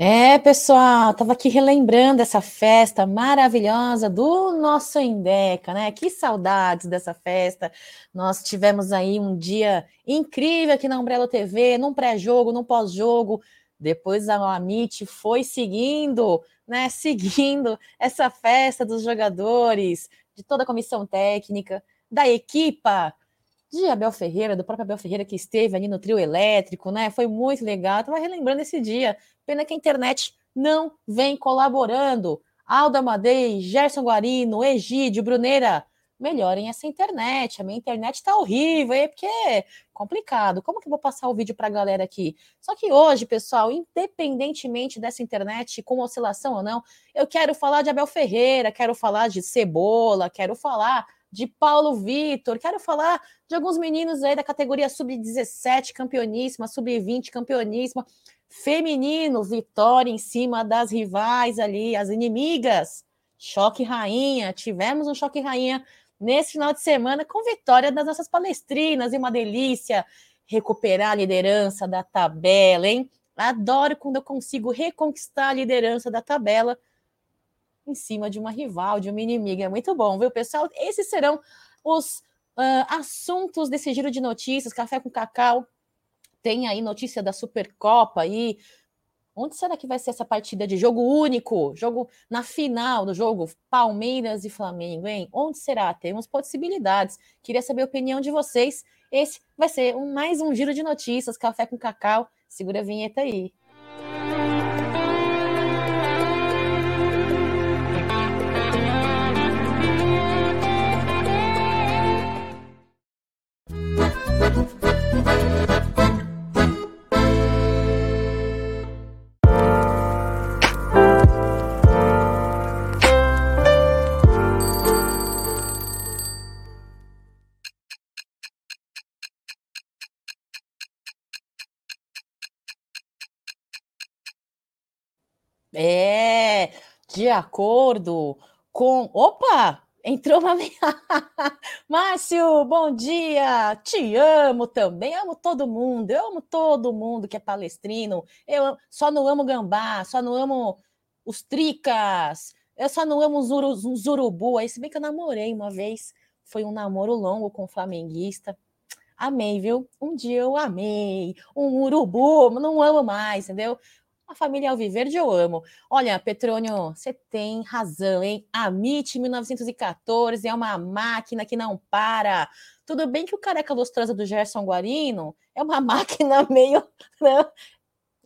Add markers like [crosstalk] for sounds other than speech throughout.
É, pessoal, estava aqui relembrando essa festa maravilhosa do nosso Endeca, né? Que saudades dessa festa. Nós tivemos aí um dia incrível aqui na Umbrella TV, num pré-jogo, num pós-jogo. Depois a Amit foi seguindo, né? [laughs] Seguindo essa festa dos jogadores, de toda a comissão técnica, da equipa de Abel Ferreira, do próprio Abel Ferreira que esteve ali no trio elétrico, né? Foi muito legal. Estava relembrando esse dia. Pena que a internet não vem colaborando. Alda Madei, Gerson Guarino, Egídio, Bruneira, melhorem essa internet. A minha internet está horrível, é porque é complicado. Como que eu vou passar o vídeo para a galera aqui? Só que hoje, pessoal, independentemente dessa internet, com oscilação ou não, eu quero falar de Abel Ferreira, quero falar de Cebola, quero falar de Paulo Vitor, quero falar de alguns meninos aí da categoria sub-17, campeoníssima, sub-20, campeoníssima feminino, vitória em cima das rivais ali, as inimigas. Choque rainha, tivemos um choque rainha nesse final de semana com vitória das nossas palestrinas, e uma delícia recuperar a liderança da tabela, hein? Adoro quando eu consigo reconquistar a liderança da tabela em cima de uma rival, de uma inimiga. É muito bom, viu, pessoal? Esses serão os uh, assuntos desse giro de notícias, Café com Cacau tem aí notícia da Supercopa aí. Onde será que vai ser essa partida de jogo único? Jogo na final do jogo Palmeiras e Flamengo, hein? Onde será? Temos possibilidades. Queria saber a opinião de vocês. Esse vai ser um, mais um giro de notícias, café com cacau. Segura a vinheta aí. É, de acordo com. Opa! Entrou uma. [laughs] Márcio, bom dia! Te amo também, amo todo mundo, eu amo todo mundo que é palestrino. Eu só não amo gambá, só não amo os tricas, eu só não amo os urubu. Aí, se bem que eu namorei uma vez, foi um namoro longo com um flamenguista. Amei, viu? Um dia eu amei. Um urubu, não amo mais, entendeu? A família Alviverde eu amo. Olha, Petrônio, você tem razão, hein? A MIT 1914 é uma máquina que não para. Tudo bem que o careca lustrosa do Gerson Guarino é uma [laughs] máquina meio. Né?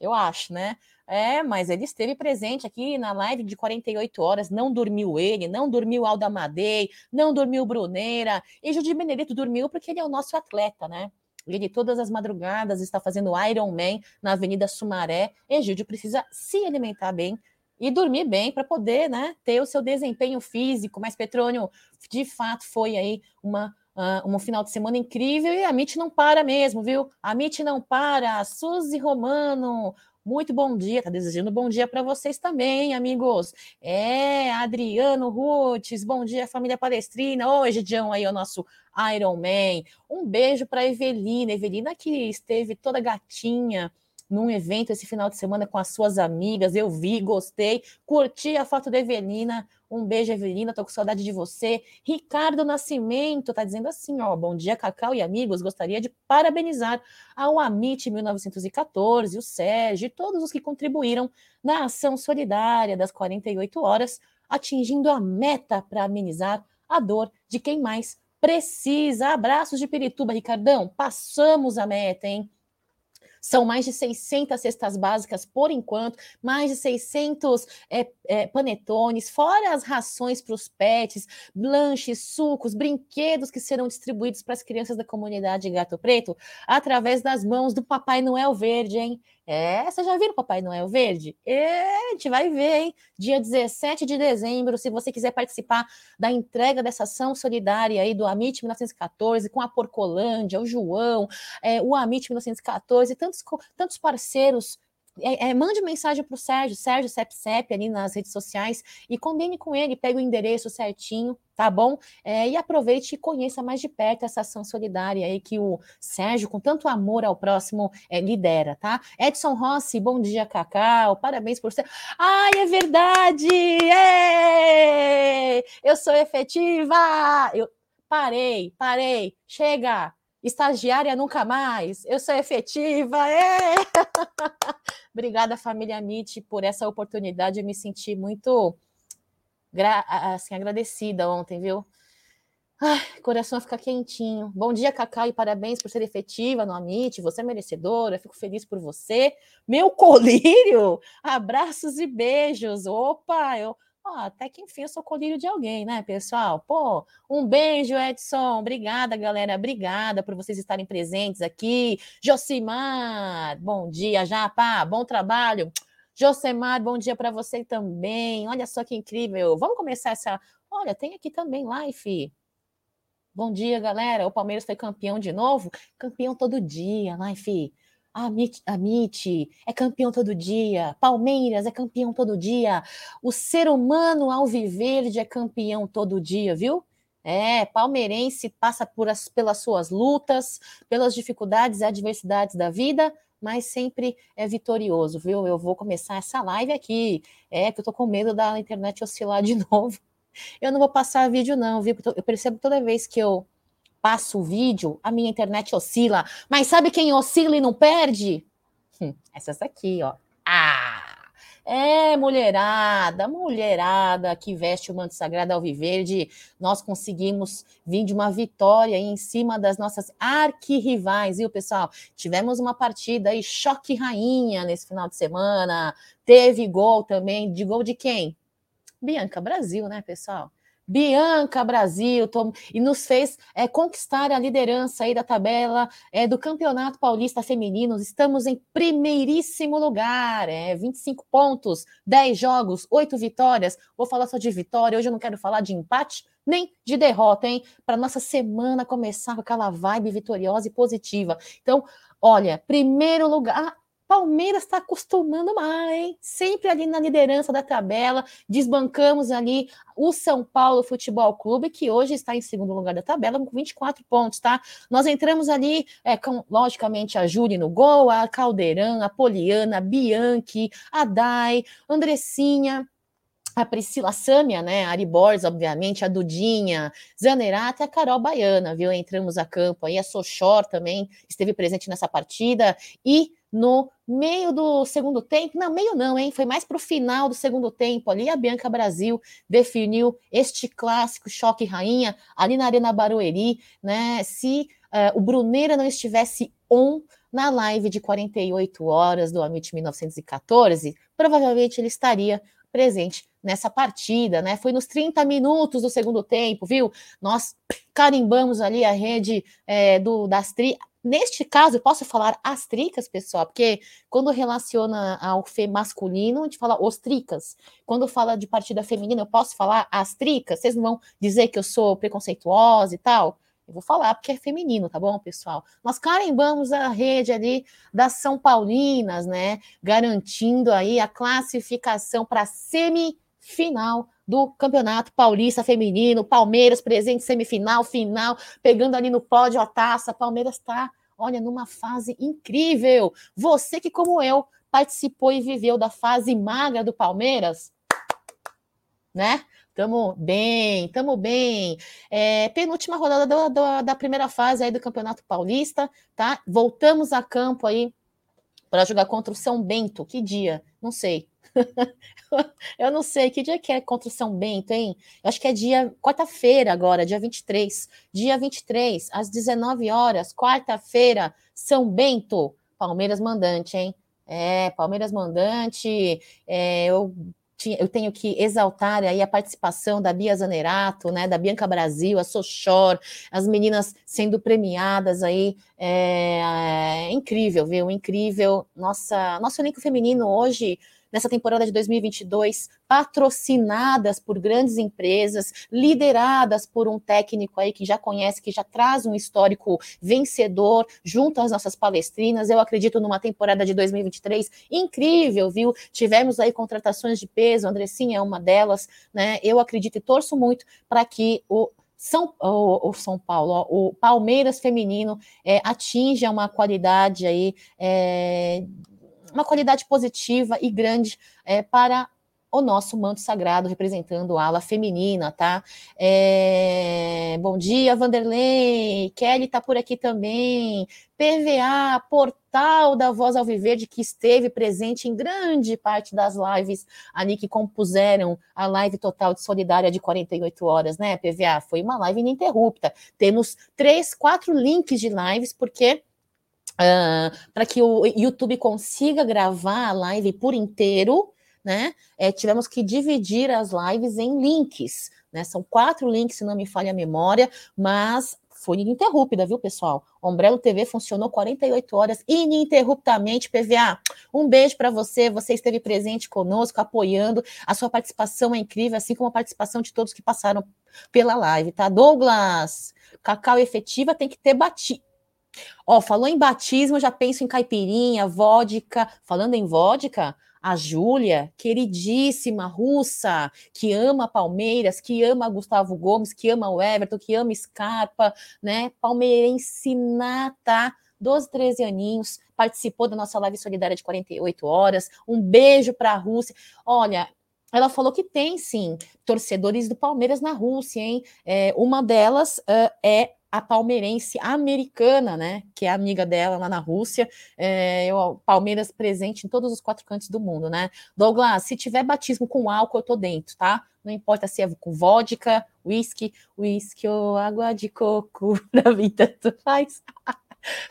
Eu acho, né? É, mas ele esteve presente aqui na live de 48 horas, não dormiu ele, não dormiu Alda Madei, não dormiu Bruneira, e Judy Benedito dormiu porque ele é o nosso atleta, né? Ele todas as madrugadas está fazendo Iron Man na Avenida Sumaré. Egídio precisa se alimentar bem e dormir bem para poder, né, ter o seu desempenho físico. Mas Petrônio, de fato, foi aí uma uh, um final de semana incrível e a MIT não para mesmo, viu? A MIT não para. Suzy Romano, muito bom dia, tá desejando bom dia para vocês também, amigos. É, Adriano Rutes, bom dia, família palestrina. Hoje, Dião, aí, o nosso Iron Man. Um beijo para Evelina, Evelina que esteve toda gatinha num evento esse final de semana com as suas amigas. Eu vi, gostei, curti a foto da Evelina. Um beijo, Evelina, tô com saudade de você. Ricardo Nascimento tá dizendo assim, ó, bom dia, Cacau e amigos. Gostaria de parabenizar ao Amit 1914, o Sérgio e todos os que contribuíram na ação solidária das 48 horas, atingindo a meta para amenizar a dor de quem mais precisa. Abraços de Pirituba, Ricardão. Passamos a meta, hein? São mais de 600 cestas básicas por enquanto, mais de 600 é, é, panetones, fora as rações para os pets, lanches, sucos, brinquedos que serão distribuídos para as crianças da comunidade Gato Preto através das mãos do Papai Noel Verde, hein? É, você já o Papai Noel Verde? É, a gente vai ver, hein? Dia 17 de dezembro, se você quiser participar da entrega dessa ação solidária aí do Amit 1914, com a Porcolândia, o João, é, o Amit 1914, tantos, tantos parceiros é, é, mande mensagem para o Sérgio, Sérgio CepCep ali nas redes sociais e combine com ele, pega o endereço certinho, tá bom? É, e aproveite e conheça mais de perto essa ação solidária aí que o Sérgio, com tanto amor ao próximo, é, lidera, tá? Edson Rossi, bom dia, Cacau, parabéns por ser. Ai, é verdade! É! Eu sou efetiva! Eu parei, parei, chega! Estagiária nunca mais, eu sou efetiva! É! [laughs] Obrigada, família MIT, por essa oportunidade. Eu me senti muito assim, agradecida ontem, viu? Ai, coração fica quentinho. Bom dia, Cacau, e parabéns por ser efetiva no Amit. Você é merecedora, fico feliz por você. Meu colírio! [laughs] Abraços e beijos. Opa, eu. Oh, até que enfim eu sou colírio de alguém, né, pessoal? Pô, um beijo, Edson. Obrigada, galera. Obrigada por vocês estarem presentes aqui. Josimar, bom dia, Japa. Bom trabalho. Josemar, bom dia para você também. Olha só que incrível. Vamos começar essa. Olha, tem aqui também live. Bom dia, galera. O Palmeiras foi campeão de novo? Campeão todo dia, live. A MIT é campeão todo dia. Palmeiras é campeão todo dia. O ser humano alviverde é campeão todo dia, viu? É, palmeirense passa por as, pelas suas lutas, pelas dificuldades e adversidades da vida, mas sempre é vitorioso, viu? Eu vou começar essa live aqui. É que eu tô com medo da internet oscilar de [laughs] novo. Eu não vou passar vídeo, não, viu? Eu percebo toda vez que eu passo o vídeo, a minha internet oscila. Mas sabe quem oscila e não perde? Hum, essas aqui, ó. Ah! É, mulherada, mulherada que veste o manto sagrado alviverde, nós conseguimos vir de uma vitória em cima das nossas arquirrivais, viu, pessoal? Tivemos uma partida aí, choque rainha nesse final de semana, teve gol também, de gol de quem? Bianca Brasil, né, pessoal? Bianca Brasil e nos fez é, conquistar a liderança aí da tabela é, do Campeonato Paulista Feminino. Estamos em primeiríssimo lugar, é, 25 pontos, 10 jogos, 8 vitórias. Vou falar só de vitória, hoje eu não quero falar de empate nem de derrota, hein? Para nossa semana começar com aquela vibe vitoriosa e positiva. Então, olha, primeiro lugar, Palmeiras está acostumando mais, sempre ali na liderança da tabela. Desbancamos ali o São Paulo Futebol Clube, que hoje está em segundo lugar da tabela, com 24 pontos, tá? Nós entramos ali, é, com, logicamente, a Júlia no gol, a Caldeirão, a Poliana, a Bianchi, a Dai, Andressinha, a Priscila Sâmia, né? A Ari Borges, obviamente, a Dudinha, Zanerata e a Carol Baiana, viu? Entramos a campo aí, a Sochor também esteve presente nessa partida e no meio do segundo tempo, não, meio não, hein? Foi mais para o final do segundo tempo ali. A Bianca Brasil definiu este clássico choque rainha ali na Arena Barueri, né? Se uh, o Bruneira não estivesse on na live de 48 horas do Amit 1914, provavelmente ele estaria presente nessa partida, né? Foi nos 30 minutos do segundo tempo, viu? Nós carimbamos ali a rede é, do, das tri Neste caso, eu posso falar as tricas, pessoal, porque quando relaciona ao fê masculino, a gente fala os tricas. Quando fala de partida feminina, eu posso falar as tricas. Vocês não vão dizer que eu sou preconceituosa e tal? Eu vou falar porque é feminino, tá bom, pessoal? Nós carimbamos a rede ali das São Paulinas, né? Garantindo aí a classificação para semifinal do Campeonato Paulista Feminino, Palmeiras presente semifinal, final, pegando ali no pódio a taça. Palmeiras está, olha, numa fase incrível. Você que, como eu, participou e viveu da fase magra do Palmeiras, né? Tamo bem, tamo bem. É, penúltima rodada do, do, da primeira fase aí do Campeonato Paulista, tá? Voltamos a campo aí para jogar contra o São Bento. Que dia? Não sei. [laughs] eu não sei que dia que é contra São Bento, hein? Eu acho que é dia quarta-feira agora, dia 23. Dia 23, às 19 horas, quarta-feira, São Bento, Palmeiras mandante, hein? É, Palmeiras mandante. É, eu eu tenho que exaltar aí a participação da Bia Zanerato, né, da Bianca Brasil, a Sochor, as meninas sendo premiadas aí, é, é incrível, viu? Incrível. Nossa, nosso elenco feminino hoje nessa temporada de 2022, patrocinadas por grandes empresas, lideradas por um técnico aí que já conhece, que já traz um histórico vencedor junto às nossas palestrinas. Eu acredito numa temporada de 2023 incrível, viu? Tivemos aí contratações de peso, Andressinha é uma delas, né? Eu acredito e torço muito para que o são, o, o São Paulo, ó, o Palmeiras feminino é, atinja uma qualidade aí, é, uma qualidade positiva e grande é, para o nosso manto sagrado representando a ala feminina, tá? É... Bom dia, Vanderlei. Kelly tá por aqui também. PVA, portal da Voz Alviverde, que esteve presente em grande parte das lives ali que compuseram a live total de solidária de 48 horas, né, PVA? Foi uma live ininterrupta. Temos três, quatro links de lives, porque Uh, para que o YouTube consiga gravar a live por inteiro, né? É, tivemos que dividir as lives em links, né? São quatro links, se não me falha a memória, mas foi ininterrupta, viu, pessoal? Ombrello TV funcionou 48 horas ininterruptamente. PVA, um beijo para você. Você esteve presente conosco, apoiando. A sua participação é incrível, assim como a participação de todos que passaram pela live, tá? Douglas, cacau efetiva tem que ter batido. Ó, falou em batismo, já penso em caipirinha, vodka. Falando em vodka, a Júlia, queridíssima russa, que ama Palmeiras, que ama Gustavo Gomes, que ama o Everton, que ama Scarpa, né? Palmeirense nata, 12, 13 aninhos, participou da nossa live solidária de 48 horas. Um beijo para a Rússia. Olha, ela falou que tem sim torcedores do Palmeiras na Rússia, hein? É, uma delas uh, é a palmeirense americana, né, que é amiga dela lá na Rússia, é, eu, Palmeiras presente em todos os quatro cantos do mundo, né? Douglas, se tiver batismo com álcool, eu tô dentro, tá? Não importa se é com vodka, whisky, whisky ou água de coco, [laughs] na vida tu faz. [laughs]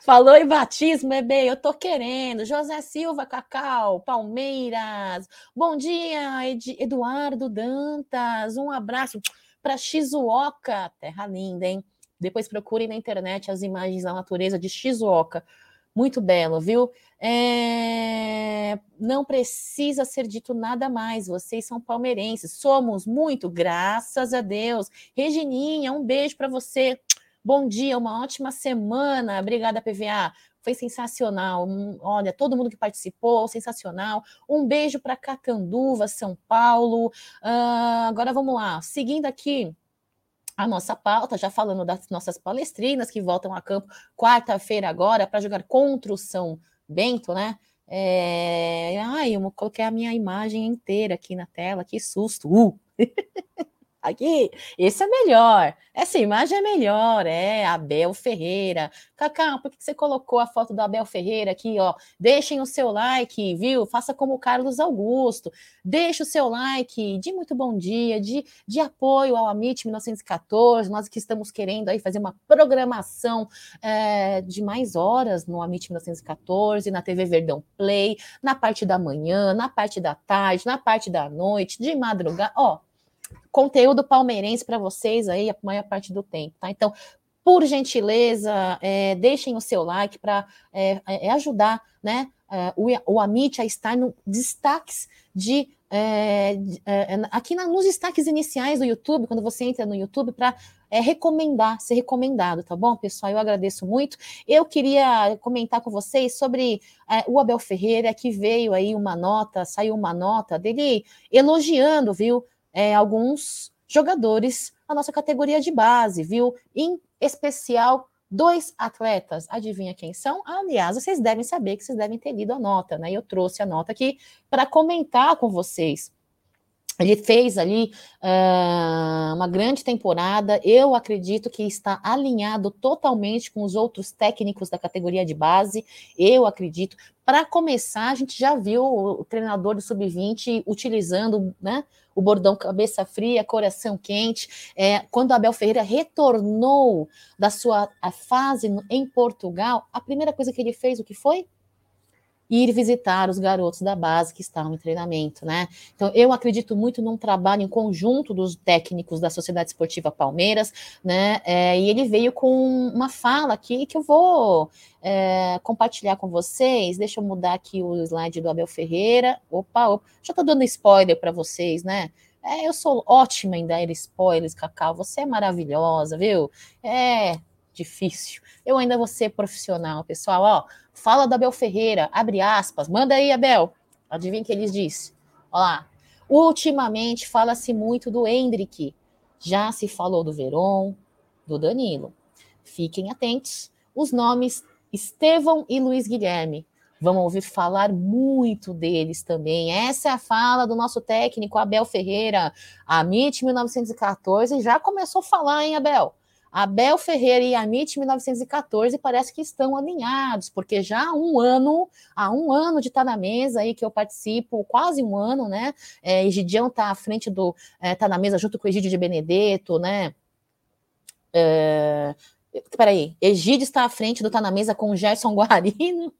Falou em batismo, bebê, eu tô querendo. José Silva, Cacau, Palmeiras. Bom dia, Ed, Eduardo Dantas. Um abraço para Shizuoka, terra linda, hein? Depois procurem na internet as imagens da natureza de Shizuoka. Muito belo, viu? É... Não precisa ser dito nada mais. Vocês são palmeirenses. Somos muito, graças a Deus. Regininha, um beijo para você. Bom dia, uma ótima semana. Obrigada, PVA. Foi sensacional. Olha, todo mundo que participou, sensacional. Um beijo para Catanduva, São Paulo. Uh, agora vamos lá. Seguindo aqui a nossa pauta, já falando das nossas palestrinas que voltam a campo quarta-feira agora para jogar contra o São Bento, né? É... Ai, eu coloquei a minha imagem inteira aqui na tela, que susto! Uh! [laughs] Aqui, esse é melhor. Essa imagem é melhor, é Abel Ferreira. Cacá, por que você colocou a foto do Abel Ferreira aqui, ó? Deixem o seu like, viu? Faça como o Carlos Augusto. Deixe o seu like de muito bom dia, de, de apoio ao Amit 1914. Nós que estamos querendo aí fazer uma programação é, de mais horas no Amit 1914, na TV Verdão Play, na parte da manhã, na parte da tarde, na parte da noite, de madrugada. Ó, conteúdo palmeirense para vocês aí a maior parte do tempo, tá? Então, por gentileza, é, deixem o seu like para é, é, ajudar né, é, o, o Amit a estar no destaques de. É, é, aqui na, nos destaques iniciais do YouTube, quando você entra no YouTube, para recomendar, ser recomendado, tá bom, pessoal? Eu agradeço muito. Eu queria comentar com vocês sobre o Abel Ferreira, que veio aí uma nota, saiu uma nota dele elogiando, viu? É, alguns jogadores da nossa categoria de base, viu? Em especial, dois atletas. Adivinha quem são? Aliás, vocês devem saber que vocês devem ter lido a nota, né? Eu trouxe a nota aqui para comentar com vocês. Ele fez ali uh, uma grande temporada. Eu acredito que está alinhado totalmente com os outros técnicos da categoria de base. Eu acredito. Para começar, a gente já viu o treinador do sub-20 utilizando né, o bordão cabeça fria, coração quente. É, quando Abel Ferreira retornou da sua fase em Portugal, a primeira coisa que ele fez, o que foi? Ir visitar os garotos da base que estavam em treinamento, né? Então, eu acredito muito num trabalho em conjunto dos técnicos da Sociedade Esportiva Palmeiras, né? É, e ele veio com uma fala aqui que eu vou é, compartilhar com vocês. Deixa eu mudar aqui o slide do Abel Ferreira. Opa, opa. já tô dando spoiler para vocês, né? É, eu sou ótima em dar spoilers, Cacau. Você é maravilhosa, viu? É difícil. Eu ainda vou ser profissional, pessoal. Ó, fala da Abel Ferreira, abre aspas. Manda aí, Abel. Adivinha o que eles dizem? Olha lá. Ultimamente fala-se muito do Hendrick. Já se falou do Veron, do Danilo. Fiquem atentos. Os nomes Estevão e Luiz Guilherme Vamos ouvir falar muito deles também. Essa é a fala do nosso técnico Abel Ferreira. A MIT 1914 já começou a falar, hein, Abel? Abel Ferreira e a MIT 1914 parece que estão alinhados, porque já há um ano, há um ano de estar tá na mesa aí que eu participo, quase um ano, né? É, Egidião está à frente do. É, tá na mesa junto com o Egídio de Benedetto, né? É, peraí, Egídio está à frente do Tá na Mesa com o Gerson Guarino,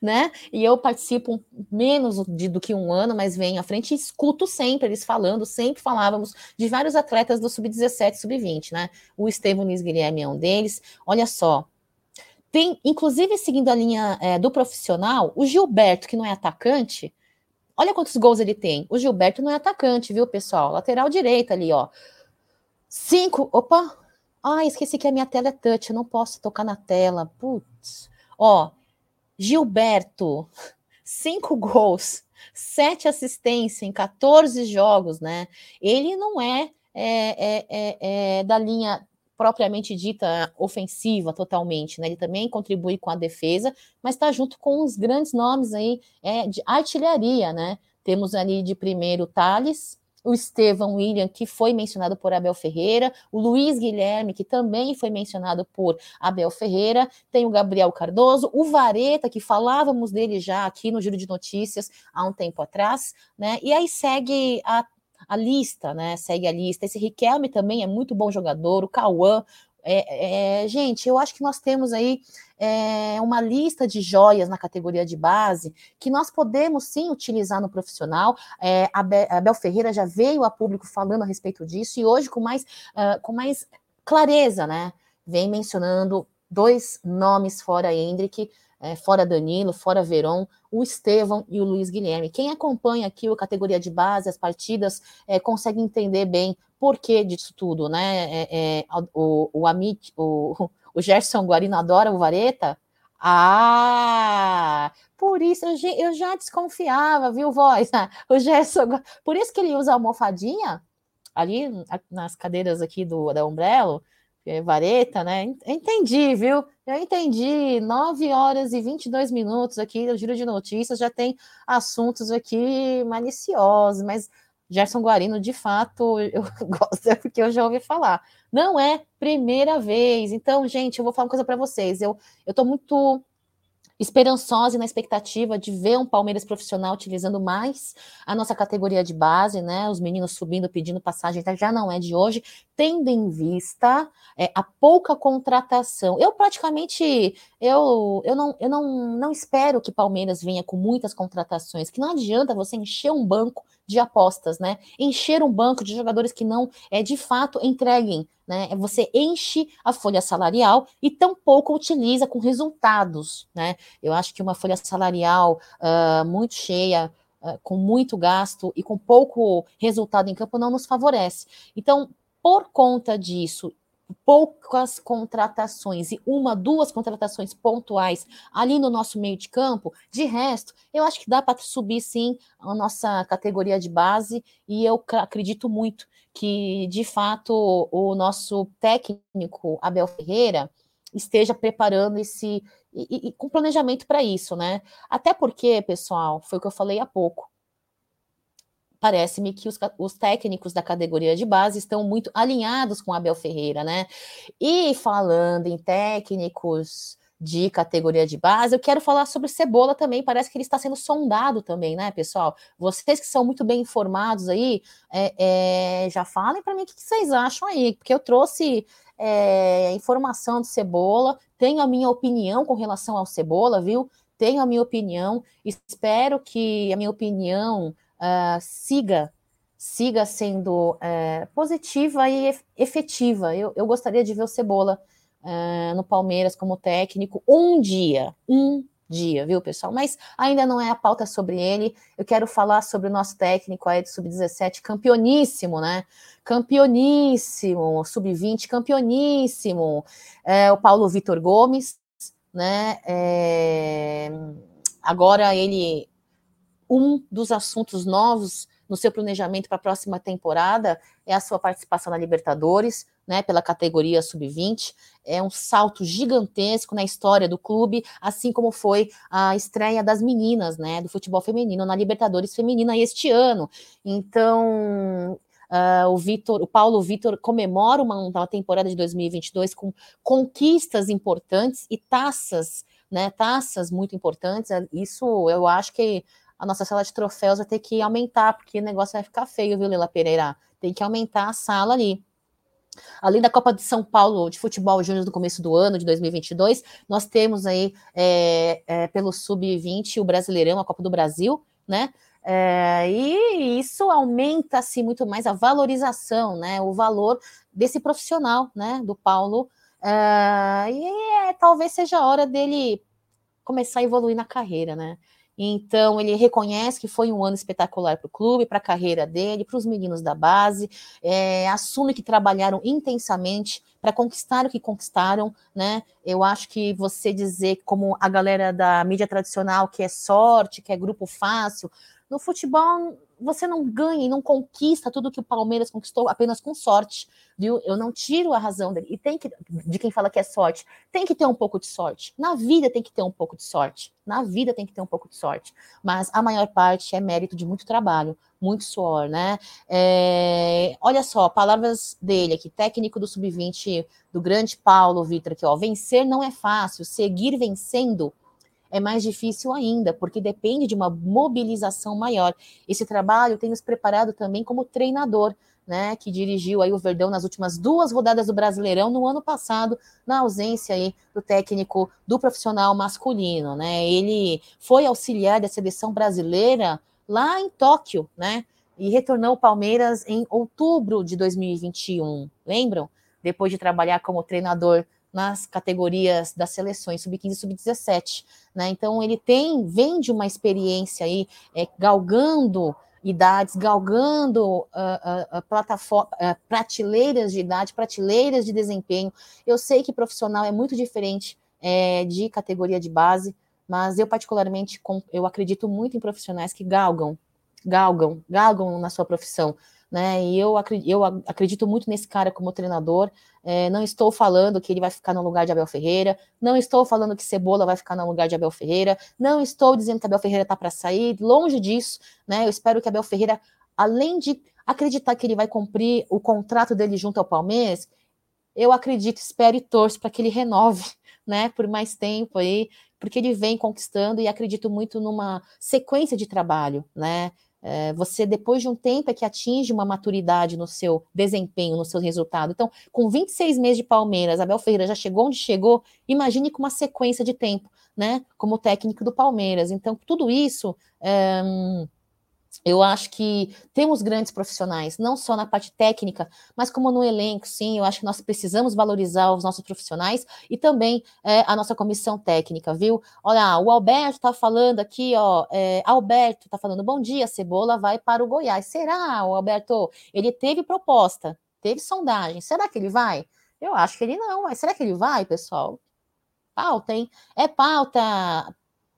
né? E eu participo menos de, do que um ano, mas venho à frente e escuto sempre eles falando, sempre falávamos de vários atletas do sub-17, sub-20, né? O Estevam Nis Guilherme é um deles. Olha só. Tem, inclusive, seguindo a linha é, do profissional, o Gilberto, que não é atacante, olha quantos gols ele tem. O Gilberto não é atacante, viu, pessoal? Lateral direita ali, ó. Cinco. Opa! Ah, esqueci que a minha tela é touch, eu não posso tocar na tela. Putz. Ó, Gilberto, cinco gols, sete assistências em 14 jogos, né? Ele não é, é, é, é, é da linha propriamente dita ofensiva totalmente, né? Ele também contribui com a defesa, mas está junto com os grandes nomes aí é, de artilharia, né? Temos ali de primeiro Thales, o Estevão William, que foi mencionado por Abel Ferreira, o Luiz Guilherme, que também foi mencionado por Abel Ferreira, tem o Gabriel Cardoso, o Vareta, que falávamos dele já aqui no Giro de Notícias há um tempo atrás, né? E aí segue a a lista, né? Segue a lista. Esse Riquelme também é muito bom jogador, o Cauã, é, é, gente, eu acho que nós temos aí é, uma lista de joias na categoria de base que nós podemos sim utilizar no profissional. É, a, Be a Bel Ferreira já veio a público falando a respeito disso e hoje com mais, uh, com mais clareza, né? Vem mencionando dois nomes fora Hendrick, é, fora Danilo, fora Veron, o Estevão e o Luiz Guilherme. Quem acompanha aqui a categoria de base, as partidas, é, consegue entender bem por que disso tudo, né? É, é o, o Amit, o, [laughs] o Gerson Guarino adora o Vareta. Ah, por isso eu, eu já desconfiava, viu, voz? [laughs] O Gerson, por isso que ele usa a almofadinha ali nas cadeiras aqui do da Umbrello, vareta, né? Entendi, viu? Eu entendi. 9 horas e 22 minutos aqui no Giro de Notícias, já tem assuntos aqui maliciosos, mas Gerson Guarino, de fato, [laughs] eu gosto, é porque eu já ouvi falar. Não é primeira vez. Então, gente, eu vou falar uma coisa para vocês. Eu, eu tô muito esperançosa e na expectativa de ver um Palmeiras profissional utilizando mais a nossa categoria de base, né? Os meninos subindo, pedindo passagem, tá? já não é de hoje, tendo em vista é, a pouca contratação. Eu praticamente eu, eu, não, eu não, não espero que Palmeiras venha com muitas contratações, que não adianta você encher um banco de apostas, né? Encher um banco de jogadores que não é de fato entreguem, né? Você enche a folha salarial e tampouco utiliza com resultados, né? Eu acho que uma folha salarial uh, muito cheia, uh, com muito gasto e com pouco resultado em campo não nos favorece. Então, por conta disso poucas contratações e uma, duas contratações pontuais ali no nosso meio de campo, de resto, eu acho que dá para subir sim a nossa categoria de base e eu acredito muito que, de fato, o nosso técnico Abel Ferreira esteja preparando esse e, e com planejamento para isso, né? Até porque, pessoal, foi o que eu falei há pouco parece-me que os, os, técnicos da categoria de base estão muito alinhados com Abel Ferreira, né? E falando em técnicos de categoria de base, eu quero falar sobre Cebola também. Parece que ele está sendo sondado também, né, pessoal? Vocês que são muito bem informados aí, é, é, já falem para mim o que vocês acham aí, porque eu trouxe é, informação de Cebola, tenho a minha opinião com relação ao Cebola, viu? tenho a minha opinião, espero que a minha opinião uh, siga siga sendo uh, positiva e efetiva. Eu, eu, gostaria de ver o Cebola uh, no Palmeiras como técnico um dia, um dia, viu, pessoal? Mas ainda não é a pauta sobre ele. Eu quero falar sobre o nosso técnico aí do Sub-17, campeoníssimo, né? Campeoníssimo, Sub-20, campeoníssimo. É, o Paulo Vitor Gomes, né? Agora ele. Um dos assuntos novos no seu planejamento para a próxima temporada é a sua participação na Libertadores né, pela categoria sub-20. É um salto gigantesco na história do clube, assim como foi a estreia das meninas, né, do futebol feminino na Libertadores Feminina este ano. Então, Uh, o Vitor, o Paulo Vitor comemora uma, uma, temporada de 2022 com conquistas importantes e taças, né? Taças muito importantes. Isso eu acho que a nossa sala de troféus vai ter que aumentar, porque o negócio vai ficar feio, viu, Leila Pereira? Tem que aumentar a sala ali. Além da Copa de São Paulo de Futebol Júnior do começo do ano, de 2022, nós temos aí é, é, pelo Sub-20 o Brasileirão, a Copa do Brasil, né? É, e isso aumenta assim muito mais a valorização, né? O valor desse profissional, né? Do Paulo. É, e é, talvez seja a hora dele começar a evoluir na carreira, né? Então, ele reconhece que foi um ano espetacular para o clube, para a carreira dele, para os meninos da base, é, assume que trabalharam intensamente para conquistar o que conquistaram, né? Eu acho que você dizer, como a galera da mídia tradicional, que é sorte, que é grupo fácil, no futebol você não ganha e não conquista tudo que o Palmeiras conquistou apenas com sorte, viu? Eu não tiro a razão dele. E tem que, de quem fala que é sorte, tem que ter um pouco de sorte. Na vida tem que ter um pouco de sorte. Na vida tem que ter um pouco de sorte. Mas a maior parte é mérito de muito trabalho, muito suor, né? É, olha só, palavras dele aqui, técnico do Sub-20, do grande Paulo Vitor, aqui, ó. Vencer não é fácil, seguir vencendo é mais difícil ainda, porque depende de uma mobilização maior. Esse trabalho tem nos preparado também como treinador, né, que dirigiu aí o Verdão nas últimas duas rodadas do Brasileirão no ano passado, na ausência aí do técnico do profissional masculino, né? Ele foi auxiliar da seleção brasileira lá em Tóquio, né? E retornou ao Palmeiras em outubro de 2021. Lembram? Depois de trabalhar como treinador nas categorias das seleções sub-15 e sub-17, né? Então ele tem, vem de uma experiência aí é, galgando idades, galgando uh, uh, uh, prateleiras de idade, prateleiras de desempenho. Eu sei que profissional é muito diferente é, de categoria de base, mas eu particularmente eu acredito muito em profissionais que galgam, galgam, galgam na sua profissão né? E eu, acredito, eu acredito muito nesse cara como treinador. É, não estou falando que ele vai ficar no lugar de Abel Ferreira, não estou falando que Cebola vai ficar no lugar de Abel Ferreira, não estou dizendo que Abel Ferreira está para sair, longe disso, né? Eu espero que Abel Ferreira, além de acreditar que ele vai cumprir o contrato dele junto ao Palmeiras, eu acredito, espero e torço para que ele renove, [laughs] né, por mais tempo aí, porque ele vem conquistando e acredito muito numa sequência de trabalho, né? É, você, depois de um tempo, é que atinge uma maturidade no seu desempenho, no seu resultado. Então, com 26 meses de Palmeiras, Abel Ferreira já chegou onde chegou, imagine com uma sequência de tempo, né? Como técnico do Palmeiras. Então, tudo isso. É, eu acho que temos grandes profissionais, não só na parte técnica, mas como no elenco, sim. Eu acho que nós precisamos valorizar os nossos profissionais e também é, a nossa comissão técnica, viu? Olha, o Alberto está falando aqui, ó. É, Alberto está falando: bom dia, Cebola vai para o Goiás. Será, o Alberto? Ele teve proposta, teve sondagem. Será que ele vai? Eu acho que ele não, mas será que ele vai, pessoal? Pauta, hein? É pauta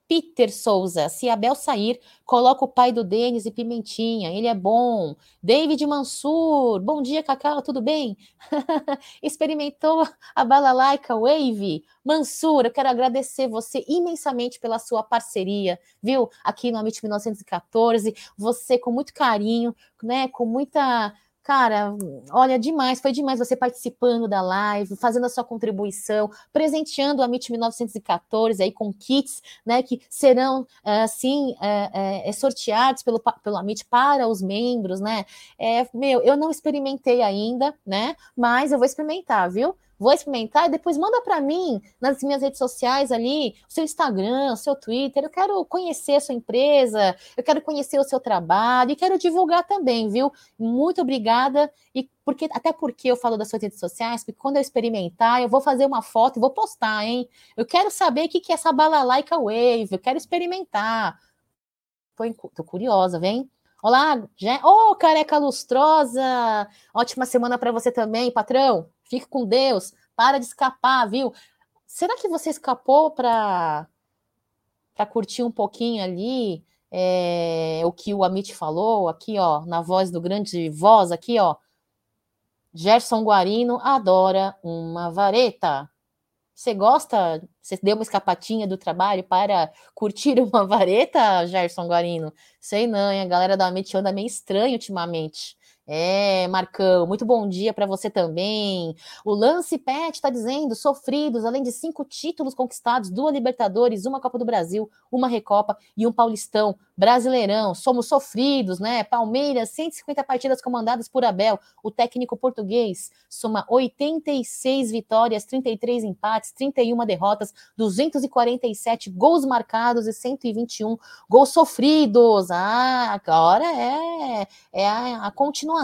Peter Souza, se Abel sair, coloca o pai do Denis e Pimentinha, ele é bom. David Mansur, bom dia, Cacau, tudo bem? [laughs] Experimentou a balalaica Wave? Mansur, eu quero agradecer você imensamente pela sua parceria, viu? Aqui no Amit 1914, você com muito carinho, né, com muita Cara, olha, demais, foi demais você participando da live, fazendo a sua contribuição, presenteando a MIT 1914 aí com kits, né, que serão, assim, sorteados pelo, pelo Amit para os membros, né? É, meu, eu não experimentei ainda, né, mas eu vou experimentar, viu? Vou experimentar e depois manda para mim nas minhas redes sociais ali, o seu Instagram, o seu Twitter. Eu quero conhecer a sua empresa, eu quero conhecer o seu trabalho e quero divulgar também, viu? Muito obrigada e porque até porque eu falo das suas redes sociais, porque quando eu experimentar, eu vou fazer uma foto e vou postar, hein? Eu quero saber o que é essa balalaica wave, eu quero experimentar. Tô, tô curiosa, vem? Olá, já... oh, careca lustrosa! Ótima semana para você também, patrão. Fique com Deus. Para de escapar, viu? Será que você escapou para para curtir um pouquinho ali é, o que o Amit falou aqui, ó, na voz do grande voz aqui, ó. Gerson Guarino adora uma vareta. Você gosta? Você deu uma escapatinha do trabalho para curtir uma vareta, Gerson Guarino? Sei não, hein? A galera da Amit anda meio estranho ultimamente. É, Marcão, muito bom dia para você também. O Lance Pet está dizendo: sofridos, além de cinco títulos conquistados, duas Libertadores, uma Copa do Brasil, uma Recopa e um Paulistão. Brasileirão, somos sofridos, né? Palmeiras, 150 partidas comandadas por Abel, o técnico português, soma 86 vitórias, 33 empates, 31 derrotas, 247 gols marcados e 121 gols sofridos. Ah, agora é, é a, a continuação,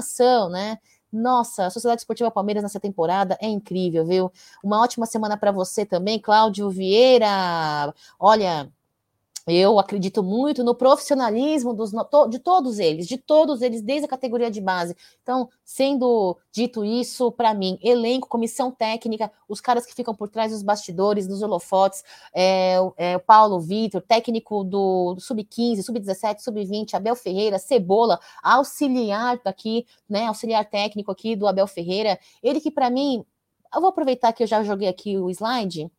né? Nossa, a Sociedade Esportiva Palmeiras nessa temporada é incrível, viu? Uma ótima semana para você também, Cláudio Vieira. Olha, eu acredito muito no profissionalismo dos, de todos eles, de todos eles, desde a categoria de base. Então, sendo dito isso, para mim, elenco, comissão técnica, os caras que ficam por trás dos bastidores, dos holofotes, é, é, o Paulo Vitor, técnico do, do Sub-15, Sub-17, Sub-20, Abel Ferreira, Cebola, auxiliar aqui, né, auxiliar técnico aqui do Abel Ferreira, ele que para mim, eu vou aproveitar que eu já joguei aqui o slide,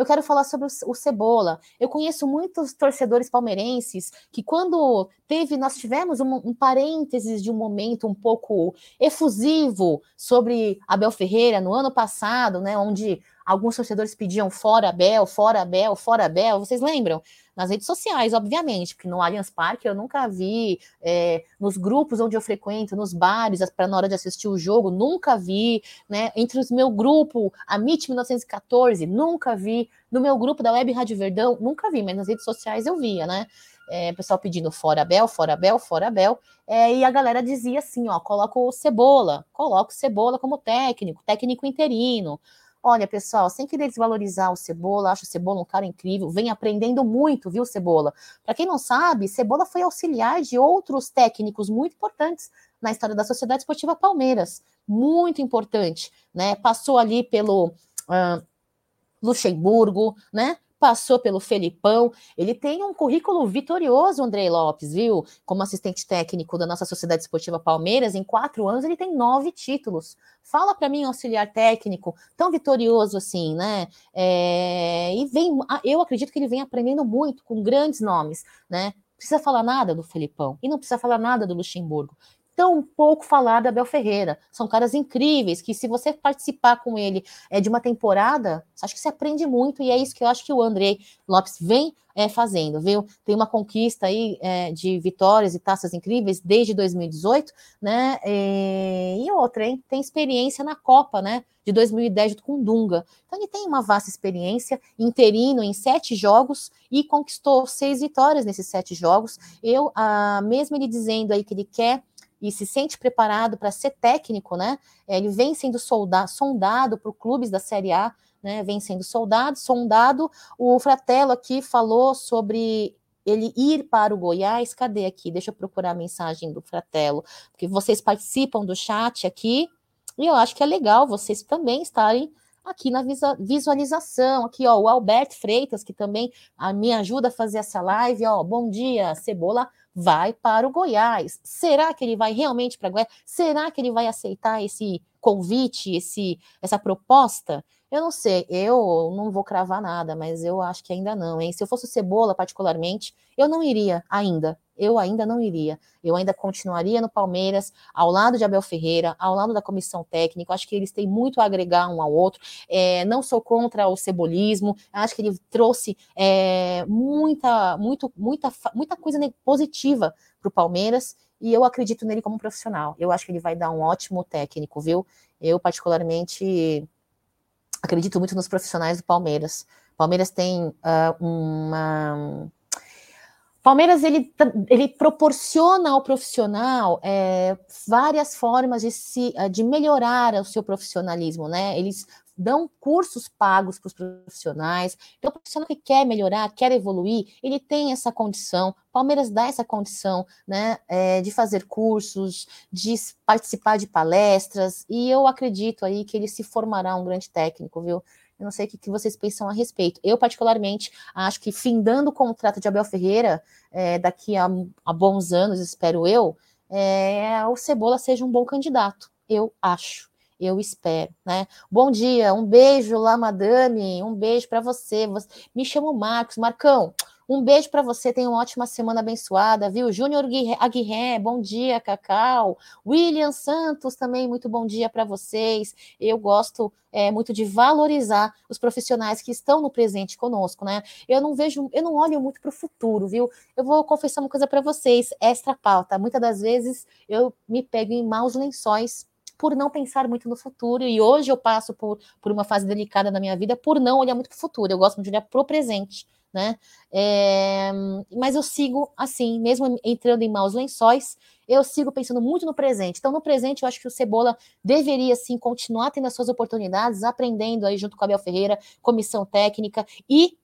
eu quero falar sobre o, Cebola. Eu conheço muitos torcedores palmeirenses que, quando teve, nós tivemos um, um parênteses de um momento um pouco efusivo sobre Abel Ferreira no ano passado, né? Onde alguns torcedores pediam fora Abel, fora Abel, fora Abel. Vocês lembram? Nas redes sociais, obviamente, porque no Allianz Parque eu nunca vi, é, nos grupos onde eu frequento, nos bares, para na hora de assistir o jogo, nunca vi, né? Entre os meu grupo, a MIT 1914, nunca vi, no meu grupo da Web Rádio Verdão, nunca vi, mas nas redes sociais eu via, né? É, pessoal pedindo fora Bel, fora Bel, fora Bel, é, e a galera dizia assim, ó, coloca o Cebola, coloca o Cebola como técnico, técnico interino, Olha, pessoal, sem querer desvalorizar o Cebola, acho o Cebola um cara incrível, vem aprendendo muito, viu, Cebola? Para quem não sabe, Cebola foi auxiliar de outros técnicos muito importantes na história da Sociedade Esportiva Palmeiras, muito importante, né? Passou ali pelo uh, Luxemburgo, né? Passou pelo Felipão. Ele tem um currículo vitorioso, Andrei Lopes, viu? Como assistente técnico da nossa Sociedade Esportiva Palmeiras, em quatro anos ele tem nove títulos. Fala para mim, auxiliar técnico, tão vitorioso assim, né? É... e vem, eu acredito que ele vem aprendendo muito com grandes nomes, né? Precisa falar nada do Felipão e não precisa falar nada do Luxemburgo tão pouco falar da Abel Ferreira. São caras incríveis que, se você participar com ele é, de uma temporada, acho que você aprende muito, e é isso que eu acho que o André Lopes vem é, fazendo, viu? Tem uma conquista aí é, de vitórias e taças incríveis desde 2018, né? E, e outra, hein? Tem experiência na Copa, né? De 2010 junto com Dunga. Então ele tem uma vasta experiência, interino em sete jogos e conquistou seis vitórias nesses sete jogos. Eu, ah, mesmo ele dizendo aí que ele quer e se sente preparado para ser técnico, né? É, ele vem sendo soldado, sondado por clubes da Série A, né? Vem sendo soldado, sondado. O Fratello aqui falou sobre ele ir para o Goiás. Cadê aqui? Deixa eu procurar a mensagem do Fratello, porque vocês participam do chat aqui, e eu acho que é legal vocês também estarem aqui na visualização, aqui ó, o Alberto Freitas, que também me ajuda a fazer essa live, ó, bom dia, Cebola vai para o Goiás. Será que ele vai realmente para Goiás? Será que ele vai aceitar esse convite, esse, essa proposta? Eu não sei, eu não vou cravar nada, mas eu acho que ainda não, hein? Se eu fosse Cebola, particularmente, eu não iria ainda. Eu ainda não iria. Eu ainda continuaria no Palmeiras, ao lado de Abel Ferreira, ao lado da comissão técnica. Acho que eles têm muito a agregar um ao outro. É, não sou contra o cebolismo. Acho que ele trouxe é, muita, muito, muita, muita coisa positiva para o Palmeiras e eu acredito nele como profissional. Eu acho que ele vai dar um ótimo técnico, viu? Eu, particularmente, acredito muito nos profissionais do Palmeiras. Palmeiras tem uh, uma Palmeiras ele, ele proporciona ao profissional é, várias formas de, se, de melhorar o seu profissionalismo, né? Eles dão cursos pagos para os profissionais. Então, o profissional que quer melhorar, quer evoluir, ele tem essa condição. Palmeiras dá essa condição, né, é, de fazer cursos, de participar de palestras, e eu acredito aí que ele se formará um grande técnico, viu? Eu não sei o que, vocês pensam a respeito. Eu, particularmente, acho que findando o contrato de Abel Ferreira, é, daqui a, a, bons anos, espero eu, é, o Cebola seja um bom candidato. Eu acho. Eu espero, né? Bom dia, um beijo lá, madame, um beijo para você. você. Me chamo Marcos, Marcão. Um beijo para você, tenha uma ótima semana abençoada, viu? Júnior Aguirre, bom dia, Cacau. William Santos, também muito bom dia para vocês. Eu gosto é, muito de valorizar os profissionais que estão no presente conosco, né? Eu não vejo, eu não olho muito para o futuro, viu? Eu vou confessar uma coisa para vocês, extra pauta. Muitas das vezes eu me pego em maus lençóis por não pensar muito no futuro, e hoje eu passo por, por uma fase delicada na minha vida por não olhar muito para o futuro. Eu gosto de olhar para o presente né? É, mas eu sigo assim, mesmo entrando em maus lençóis, eu sigo pensando muito no presente. Então, no presente, eu acho que o Cebola deveria sim continuar tendo as suas oportunidades, aprendendo aí junto com a Abel Ferreira, comissão técnica e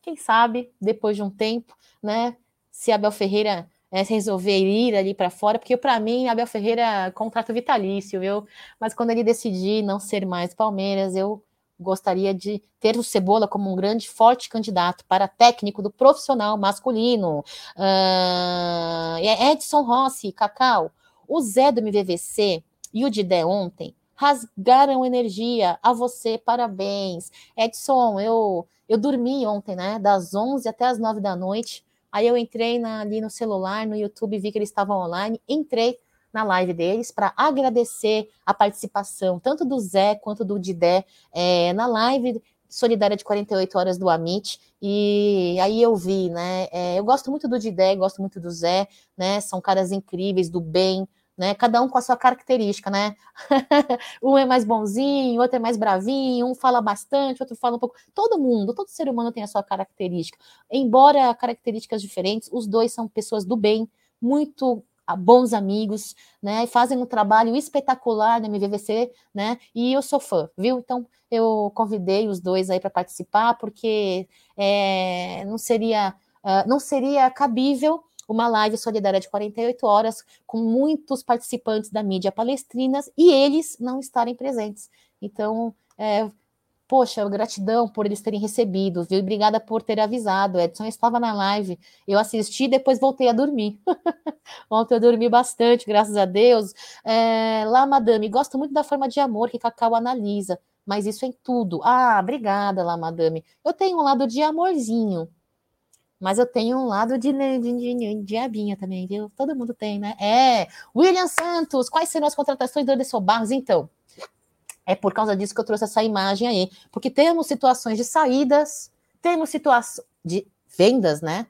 quem sabe depois de um tempo, né? Se Abel Ferreira é, resolver ir ali para fora, porque para mim Abel Ferreira é contrato vitalício, viu? Mas quando ele decidir não ser mais Palmeiras, eu gostaria de ter o Cebola como um grande, forte candidato para técnico do profissional masculino. Uh, Edson Rossi, Cacau, o Zé do MVVC e o Didé ontem rasgaram energia. A você, parabéns. Edson, eu, eu dormi ontem, né? Das 11 até as 9 da noite. Aí eu entrei na, ali no celular, no YouTube, vi que eles estavam online, entrei na live deles para agradecer a participação tanto do Zé quanto do Didé é, na live solidária de 48 horas do Amit, e aí eu vi, né? É, eu gosto muito do Didé, gosto muito do Zé, né? São caras incríveis, do bem, né? Cada um com a sua característica, né? [laughs] um é mais bonzinho, outro é mais bravinho, um fala bastante, outro fala um pouco. Todo mundo, todo ser humano tem a sua característica. Embora características diferentes, os dois são pessoas do bem, muito bons amigos, né? Fazem um trabalho espetacular no MVVC, né? E eu sou fã, viu? Então eu convidei os dois aí para participar, porque é, não seria uh, não seria cabível uma live solidária de 48 horas com muitos participantes da mídia palestrinas e eles não estarem presentes. Então, é, Poxa, gratidão por eles terem recebido, viu? Obrigada por ter avisado. Edson estava na live. Eu assisti e depois voltei a dormir. [laughs] Ontem eu dormi bastante, graças a Deus. É, lá, madame, gosto muito da forma de amor que Cacau analisa, mas isso em tudo. Ah, obrigada, lá, madame. Eu tenho um lado de amorzinho, mas eu tenho um lado de, de, de diabinha também, viu? Todo mundo tem, né? É. William Santos, quais serão as contratações do Anderson Barros? Então, é por causa disso que eu trouxe essa imagem aí, porque temos situações de saídas, temos situações de vendas, né?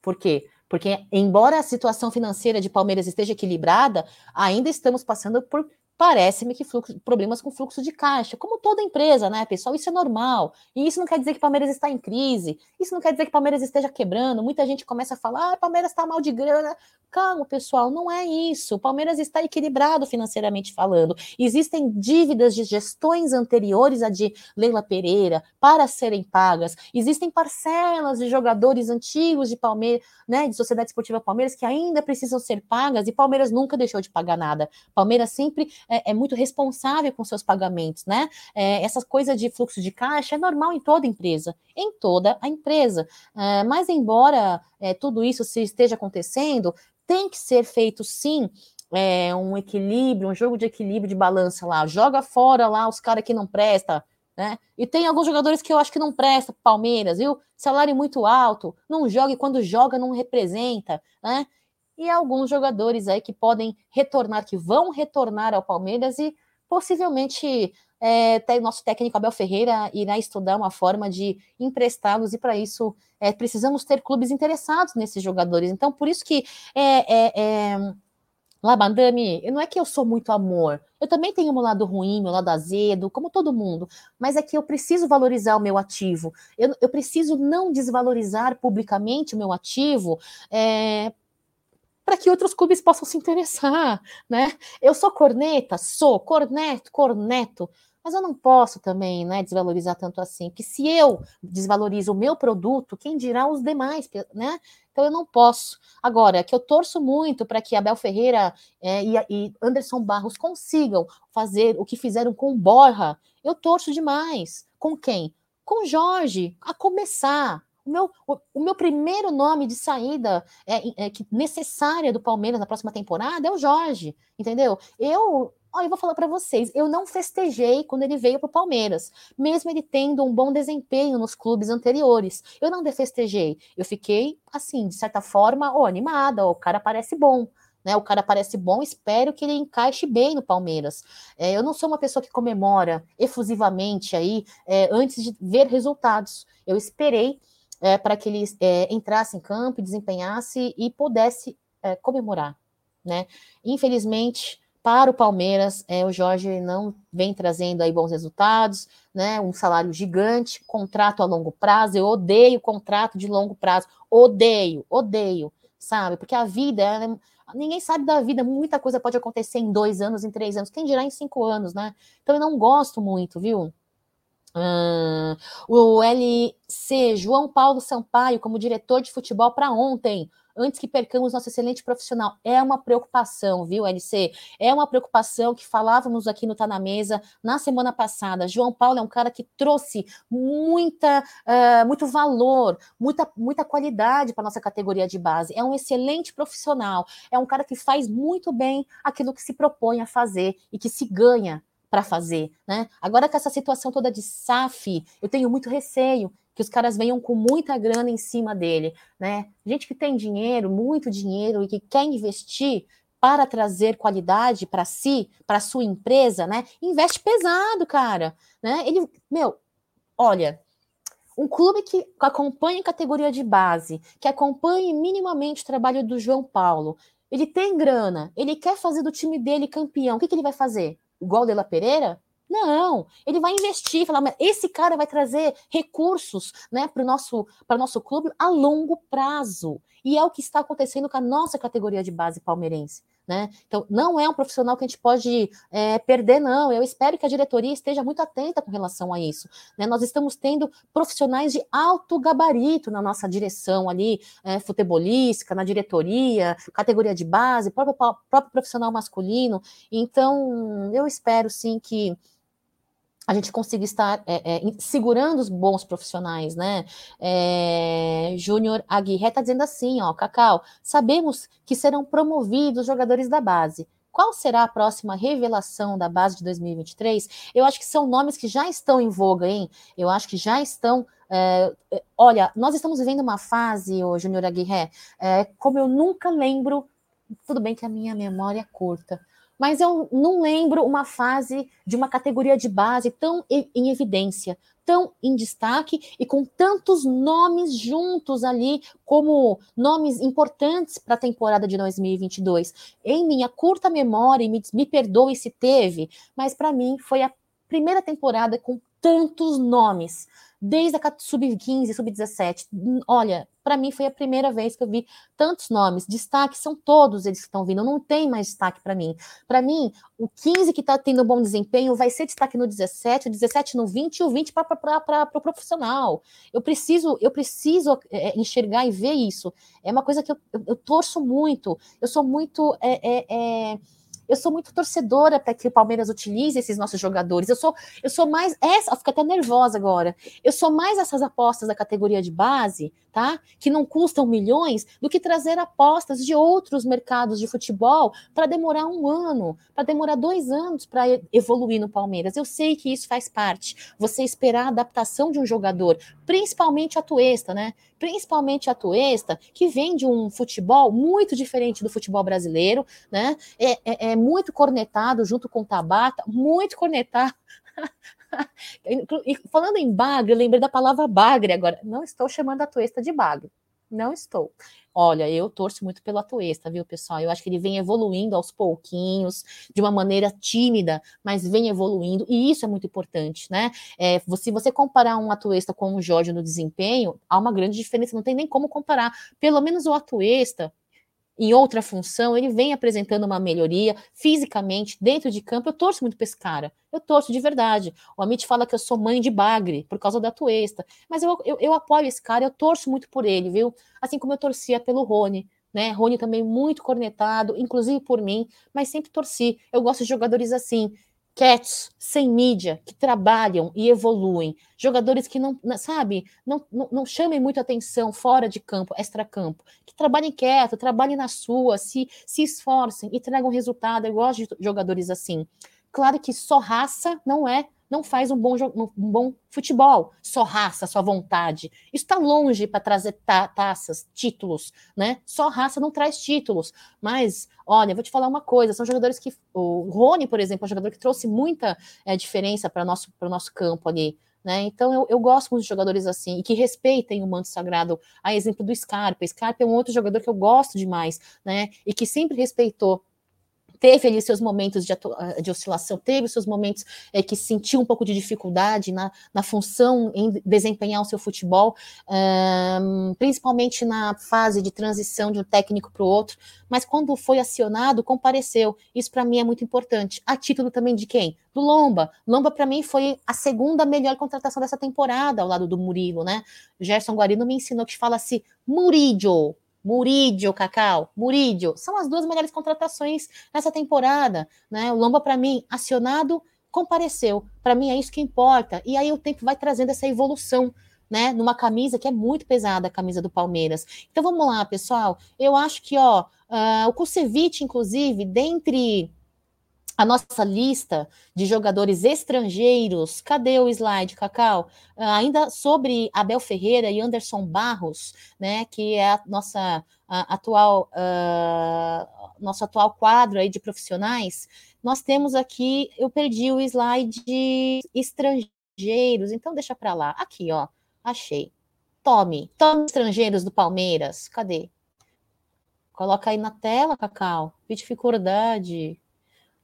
Por quê? Porque, embora a situação financeira de Palmeiras esteja equilibrada, ainda estamos passando por parece-me que fluxo, problemas com fluxo de caixa, como toda empresa, né, pessoal? Isso é normal. E isso não quer dizer que Palmeiras está em crise, isso não quer dizer que Palmeiras esteja quebrando. Muita gente começa a falar, ah, Palmeiras está mal de grana. Calma, pessoal, não é isso. O Palmeiras está equilibrado financeiramente falando. Existem dívidas de gestões anteriores a de Leila Pereira para serem pagas. Existem parcelas de jogadores antigos de Palmeiras, né, de Sociedade Esportiva Palmeiras que ainda precisam ser pagas e Palmeiras nunca deixou de pagar nada. Palmeiras sempre é, é muito responsável com seus pagamentos, né? É, essa coisa de fluxo de caixa é normal em toda empresa, em toda a empresa. É, mas embora é, tudo isso se esteja acontecendo, tem que ser feito sim é, um equilíbrio, um jogo de equilíbrio de balança lá. Joga fora lá os caras que não prestam, né? E tem alguns jogadores que eu acho que não presta Palmeiras, viu? Salário muito alto, não joga e quando joga não representa, né? E alguns jogadores aí que podem retornar, que vão retornar ao Palmeiras e possivelmente é, nosso técnico Abel Ferreira irá estudar uma forma de emprestá-los e para isso é, precisamos ter clubes interessados nesses jogadores. Então, por isso que é, é, é lá, madame, não é que eu sou muito amor. Eu também tenho meu lado ruim, meu lado azedo, como todo mundo. Mas é que eu preciso valorizar o meu ativo. Eu, eu preciso não desvalorizar publicamente o meu ativo é, para que outros clubes possam se interessar, né? Eu sou corneta? Sou. Corneto, corneto. Mas eu não posso também né, desvalorizar tanto assim, porque se eu desvalorizo o meu produto, quem dirá os demais, né? Então eu não posso. Agora, que eu torço muito para que Abel Ferreira é, e, e, Anderson Barros consigam fazer o que fizeram com Borra, eu torço demais. Com quem? Com Jorge, a começar. O meu, o, o meu primeiro nome de saída é, é, necessária do Palmeiras na próxima temporada é o Jorge, entendeu? Eu Olha, eu vou falar para vocês, eu não festejei quando ele veio para o Palmeiras, mesmo ele tendo um bom desempenho nos clubes anteriores. Eu não festejei. Eu fiquei, assim, de certa forma, oh, animada, o cara parece bom. Né, o cara parece bom, espero que ele encaixe bem no Palmeiras. É, eu não sou uma pessoa que comemora efusivamente aí é, antes de ver resultados. Eu esperei é, para que ele é, entrasse em campo, desempenhasse e pudesse é, comemorar. Né? Infelizmente, para o Palmeiras, é, o Jorge não vem trazendo aí bons resultados, né? Um salário gigante, contrato a longo prazo. Eu odeio contrato de longo prazo, odeio, odeio, sabe? Porque a vida, ela, ninguém sabe da vida, muita coisa pode acontecer em dois anos, em três anos, quem dirá em cinco anos, né? Então eu não gosto muito, viu? Hum, o LC João Paulo Sampaio como diretor de futebol para ontem antes que percamos nosso excelente profissional. É uma preocupação, viu, LC? É uma preocupação que falávamos aqui no Tá na Mesa na semana passada. João Paulo é um cara que trouxe muita, uh, muito valor, muita, muita qualidade para nossa categoria de base. É um excelente profissional, é um cara que faz muito bem aquilo que se propõe a fazer e que se ganha para fazer, né? Agora com essa situação toda de SAF, eu tenho muito receio que os caras venham com muita grana em cima dele, né? Gente que tem dinheiro, muito dinheiro e que quer investir para trazer qualidade para si, para sua empresa, né? Investe pesado, cara, né? Ele, meu, olha, um clube que acompanha a categoria de base, que acompanhe minimamente o trabalho do João Paulo, ele tem grana, ele quer fazer do time dele campeão, o que, que ele vai fazer? Igual o De La Pereira? Não, ele vai investir, falar, mas esse cara vai trazer recursos né, para o nosso, nosso clube a longo prazo. E é o que está acontecendo com a nossa categoria de base palmeirense. Né? Então, não é um profissional que a gente pode é, perder, não. Eu espero que a diretoria esteja muito atenta com relação a isso. Né? Nós estamos tendo profissionais de alto gabarito na nossa direção ali, é, futebolística, na diretoria, categoria de base, próprio, próprio profissional masculino. Então, eu espero sim que a gente consiga estar é, é, segurando os bons profissionais, né? É, Júnior Aguirre está dizendo assim, ó, Cacau, sabemos que serão promovidos jogadores da base. Qual será a próxima revelação da base de 2023? Eu acho que são nomes que já estão em voga, hein? Eu acho que já estão. É, é olha, nós estamos vivendo uma fase, o Júnior Aguirre, é, como eu nunca lembro. Tudo bem que a minha memória é curta, mas eu não lembro uma fase de uma categoria de base tão em evidência, tão em destaque e com tantos nomes juntos ali como nomes importantes para a temporada de 2022. Em minha curta memória, me, me perdoe se teve, mas para mim foi a primeira temporada com tantos nomes desde a sub-15, sub-17. Olha, para mim foi a primeira vez que eu vi tantos nomes. Destaque são todos eles que estão vindo, não tem mais destaque para mim. Para mim, o 15 que está tendo bom desempenho vai ser destaque no 17, o 17 no 20 e o 20 para o pro profissional. Eu preciso, eu preciso é, enxergar e ver isso. É uma coisa que eu, eu, eu torço muito. Eu sou muito. É, é, é eu sou muito torcedora para que o Palmeiras utilize esses nossos jogadores. Eu sou, eu sou mais essa, fico até nervosa agora. Eu sou mais essas apostas da categoria de base, tá? Que não custam milhões, do que trazer apostas de outros mercados de futebol para demorar um ano, para demorar dois anos para evoluir no Palmeiras. Eu sei que isso faz parte. Você esperar a adaptação de um jogador, principalmente a Tuesta, né? Principalmente a Tuesta, que vem de um futebol muito diferente do futebol brasileiro, né? É, é, é muito cornetado junto com o Tabata, muito cornetado. [laughs] [laughs] e falando em bagre, lembrei da palavra bagre agora. Não estou chamando a Tuesta de bagre. Não estou. Olha, eu torço muito pelo Atuesta, viu, pessoal? Eu acho que ele vem evoluindo aos pouquinhos, de uma maneira tímida, mas vem evoluindo, e isso é muito importante, né? É, se você comparar um Atuesta com o Jorge no desempenho, há uma grande diferença, não tem nem como comparar. Pelo menos o Atuesta, em outra função, ele vem apresentando uma melhoria fisicamente, dentro de campo. Eu torço muito para esse cara. Eu torço de verdade. O Amit fala que eu sou mãe de bagre por causa da Tuesta. Mas eu, eu, eu apoio esse cara, eu torço muito por ele, viu? Assim como eu torcia pelo Rony. Né? Rony também muito cornetado, inclusive por mim, mas sempre torci. Eu gosto de jogadores assim, cats sem mídia, que trabalham e evoluem, jogadores que não, sabe, não, não, não chamem muito atenção fora de campo, extra-campo, que trabalhem quieto, trabalhem na sua, se, se esforcem e tragam resultado. Eu gosto de jogadores assim. Claro que só raça não é não faz um bom, um bom futebol, só raça, só vontade. Isso está longe para trazer ta taças, títulos, né? Só raça não traz títulos. Mas, olha, vou te falar uma coisa: são jogadores que. O Rony, por exemplo, é um jogador que trouxe muita é, diferença para o nosso, nosso campo ali. Né? Então eu, eu, gosto muito de jogadores assim e que respeitem o manto sagrado, a exemplo do Scarpa. Scarpa é um outro jogador que eu gosto demais, né? E que sempre respeitou teve ali seus momentos de, de oscilação, teve seus momentos é, que sentiu um pouco de dificuldade na, na função em desempenhar o seu futebol, um, principalmente na fase de transição de um técnico para o outro, mas quando foi acionado, compareceu. Isso para mim é muito importante. A título também de quem? Do Lomba. Lomba para mim foi a segunda melhor contratação dessa temporada ao lado do Murilo, né? Gerson Guarino me ensinou que fala-se Murillo, Murídio, Cacau, Murídio, são as duas melhores contratações nessa temporada, né? O Lomba, para mim, acionado, compareceu. Para mim é isso que importa. E aí o tempo vai trazendo essa evolução, né? Numa camisa que é muito pesada, a camisa do Palmeiras. Então vamos lá, pessoal. Eu acho que, ó, uh, o Kusevich, inclusive, dentre a nossa lista de jogadores estrangeiros. Cadê o slide, Cacau? Uh, ainda sobre Abel Ferreira e Anderson Barros, né, que é a nossa a, atual uh, nosso atual quadro aí de profissionais. Nós temos aqui, eu perdi o slide de estrangeiros, então deixa para lá. Aqui, ó, achei. Tome, tome estrangeiros do Palmeiras. Cadê? Coloca aí na tela, Cacau. Dificuldade.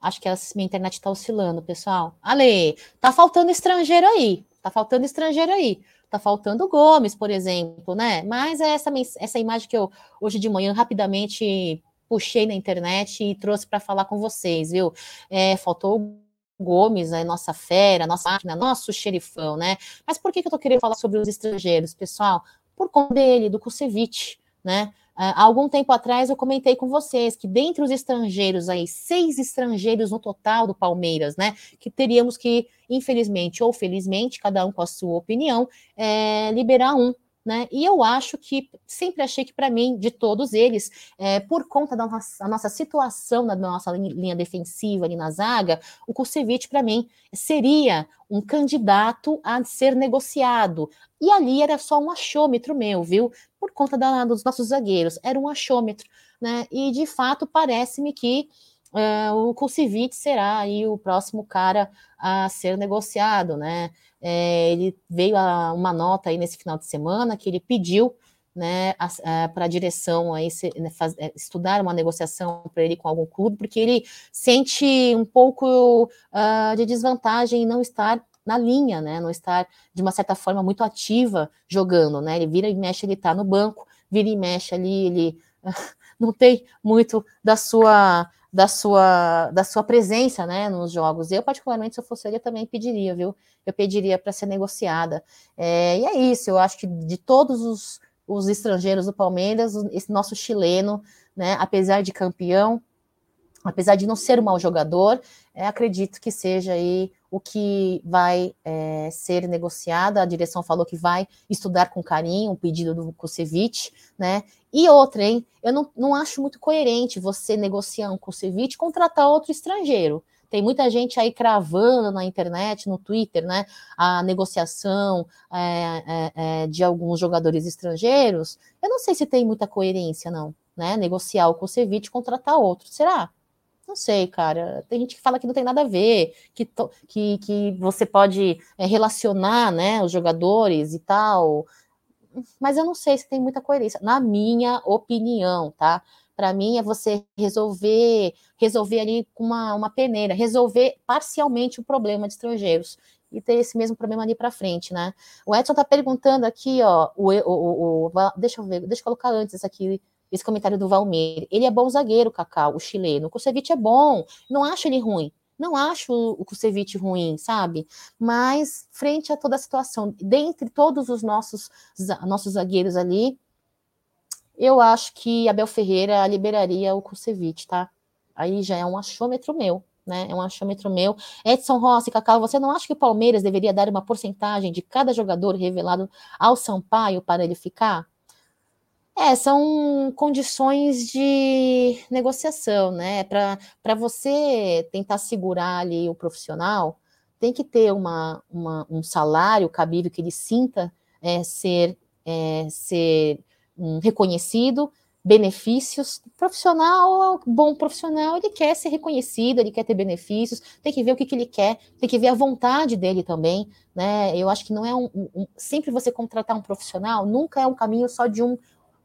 Acho que a minha internet está oscilando, pessoal. Ale, tá faltando estrangeiro aí. Tá faltando estrangeiro aí. Tá faltando Gomes, por exemplo, né? Mas é essa, essa imagem que eu hoje de manhã rapidamente puxei na internet e trouxe para falar com vocês, viu? É, faltou Gomes, né, nossa fera, nossa máquina, nosso xerifão, né? Mas por que, que eu tô querendo falar sobre os estrangeiros, pessoal? Por conta dele, do Kusevich, né? Há algum tempo atrás eu comentei com vocês que dentre os estrangeiros aí, seis estrangeiros no total do Palmeiras, né? Que teríamos que, infelizmente ou felizmente, cada um com a sua opinião, é, liberar um né? E eu acho que sempre achei que para mim, de todos eles, é, por conta da nossa, nossa, situação na nossa linha defensiva ali na zaga, o Kusevich para mim seria um candidato a ser negociado. E ali era só um achômetro meu, viu? Por conta da, dos nossos zagueiros, era um achômetro, né? E de fato parece-me que Uh, o Kusevich será aí o próximo cara a ser negociado, né? É, ele veio a uma nota aí nesse final de semana que ele pediu né, para a direção aí se, né, faz, é, estudar uma negociação para ele com algum clube, porque ele sente um pouco uh, de desvantagem em não estar na linha, né, não estar de uma certa forma muito ativa jogando, né, ele vira e mexe, ele está no banco, vira e mexe ali, ele uh, [laughs] não tem muito da sua da sua, da sua presença né, nos jogos. Eu, particularmente, se eu fosse ele, também pediria, viu? Eu pediria para ser negociada. É, e é isso, eu acho que de todos os, os estrangeiros do Palmeiras, esse nosso chileno, né, apesar de campeão, apesar de não ser um mau jogador, é, acredito que seja aí o que vai é, ser negociado. A direção falou que vai estudar com carinho o pedido do Kusevich, né? E outra, hein? Eu não, não acho muito coerente você negociar um Kusevich e contratar outro estrangeiro. Tem muita gente aí cravando na internet, no Twitter, né? A negociação é, é, é de alguns jogadores estrangeiros. Eu não sei se tem muita coerência, não, né? Negociar o Kusevich e contratar outro. Será? Não sei, cara. Tem gente que fala que não tem nada a ver, que, to, que, que você pode é, relacionar né, os jogadores e tal. mas eu não sei se tem muita coerência, na minha opinião, tá? Para mim é você resolver, resolver ali com uma, uma peneira, resolver parcialmente o problema de estrangeiros e ter esse mesmo problema ali para frente, né? O Edson tá perguntando aqui, ó, o, o, o, o, deixa eu ver, deixa eu colocar antes aqui esse comentário do Valmir. Ele é bom zagueiro, Cacau, o chileno. O Kusevich é bom, não acho ele ruim. Não acho o Kusevich ruim, sabe? Mas, frente a toda a situação, dentre todos os nossos, nossos zagueiros ali, eu acho que Abel Ferreira liberaria o Kusevich, tá? Aí já é um achômetro meu né? É um achômetro meu. Edson Rossi, Cacau, você não acha que o Palmeiras deveria dar uma porcentagem de cada jogador revelado ao Sampaio para ele ficar? É, são condições de negociação, né? Para você tentar segurar ali o profissional, tem que ter uma, uma um salário cabível que ele sinta é, ser, é, ser um, reconhecido benefícios. Profissional, bom profissional, ele quer ser reconhecido, ele quer ter benefícios, tem que ver o que, que ele quer, tem que ver a vontade dele também, né? Eu acho que não é um, um, sempre você contratar um profissional, nunca é um caminho só de um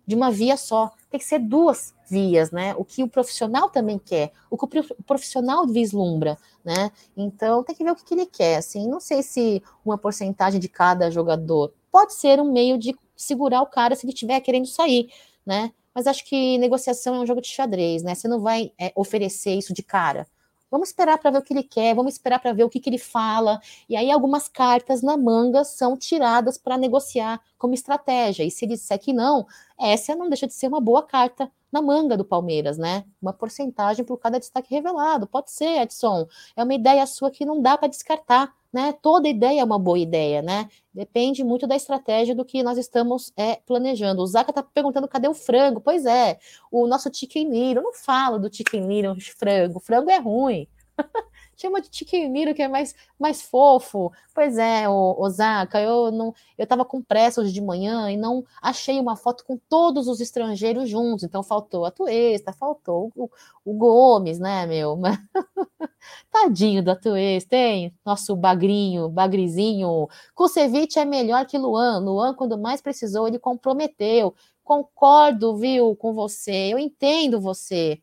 de uma via só, tem que ser duas vias, né? O que o profissional também quer, o que o profissional vislumbra, né? Então tem que ver o que, ele quer, assim, não sei se uma porcentagem de cada jogador pode ser um meio de segurar o cara se ele estiver querendo sair, né? Mas acho que negociação é um jogo de xadrez, né? Você não vai é, oferecer isso de cara. Vamos esperar para ver o que ele quer, vamos esperar para ver o que, que ele fala. E aí, algumas cartas na manga são tiradas para negociar como estratégia. E se ele disser que não, essa não deixa de ser uma boa carta na manga do Palmeiras, né? Uma porcentagem por cada destaque revelado. Pode ser, Edson. É uma ideia sua que não dá para descartar né? Toda ideia é uma boa ideia, né? Depende muito da estratégia do que nós estamos é, planejando. O Zaca está perguntando cadê o frango? Pois é, o nosso chicken eu não falo do chicken little frango, frango é ruim. [laughs] chama de Tiquimiro, que é mais, mais fofo. Pois é, Osaka, eu não, eu estava com pressa hoje de manhã e não achei uma foto com todos os estrangeiros juntos. Então faltou a Tuesta, faltou o, o Gomes, né, meu? [laughs] Tadinho do Atuesta, tem nosso bagrinho, bagrizinho. Kusevich é melhor que Luan. Luan, quando mais precisou, ele comprometeu. Concordo, viu, com você. Eu entendo você.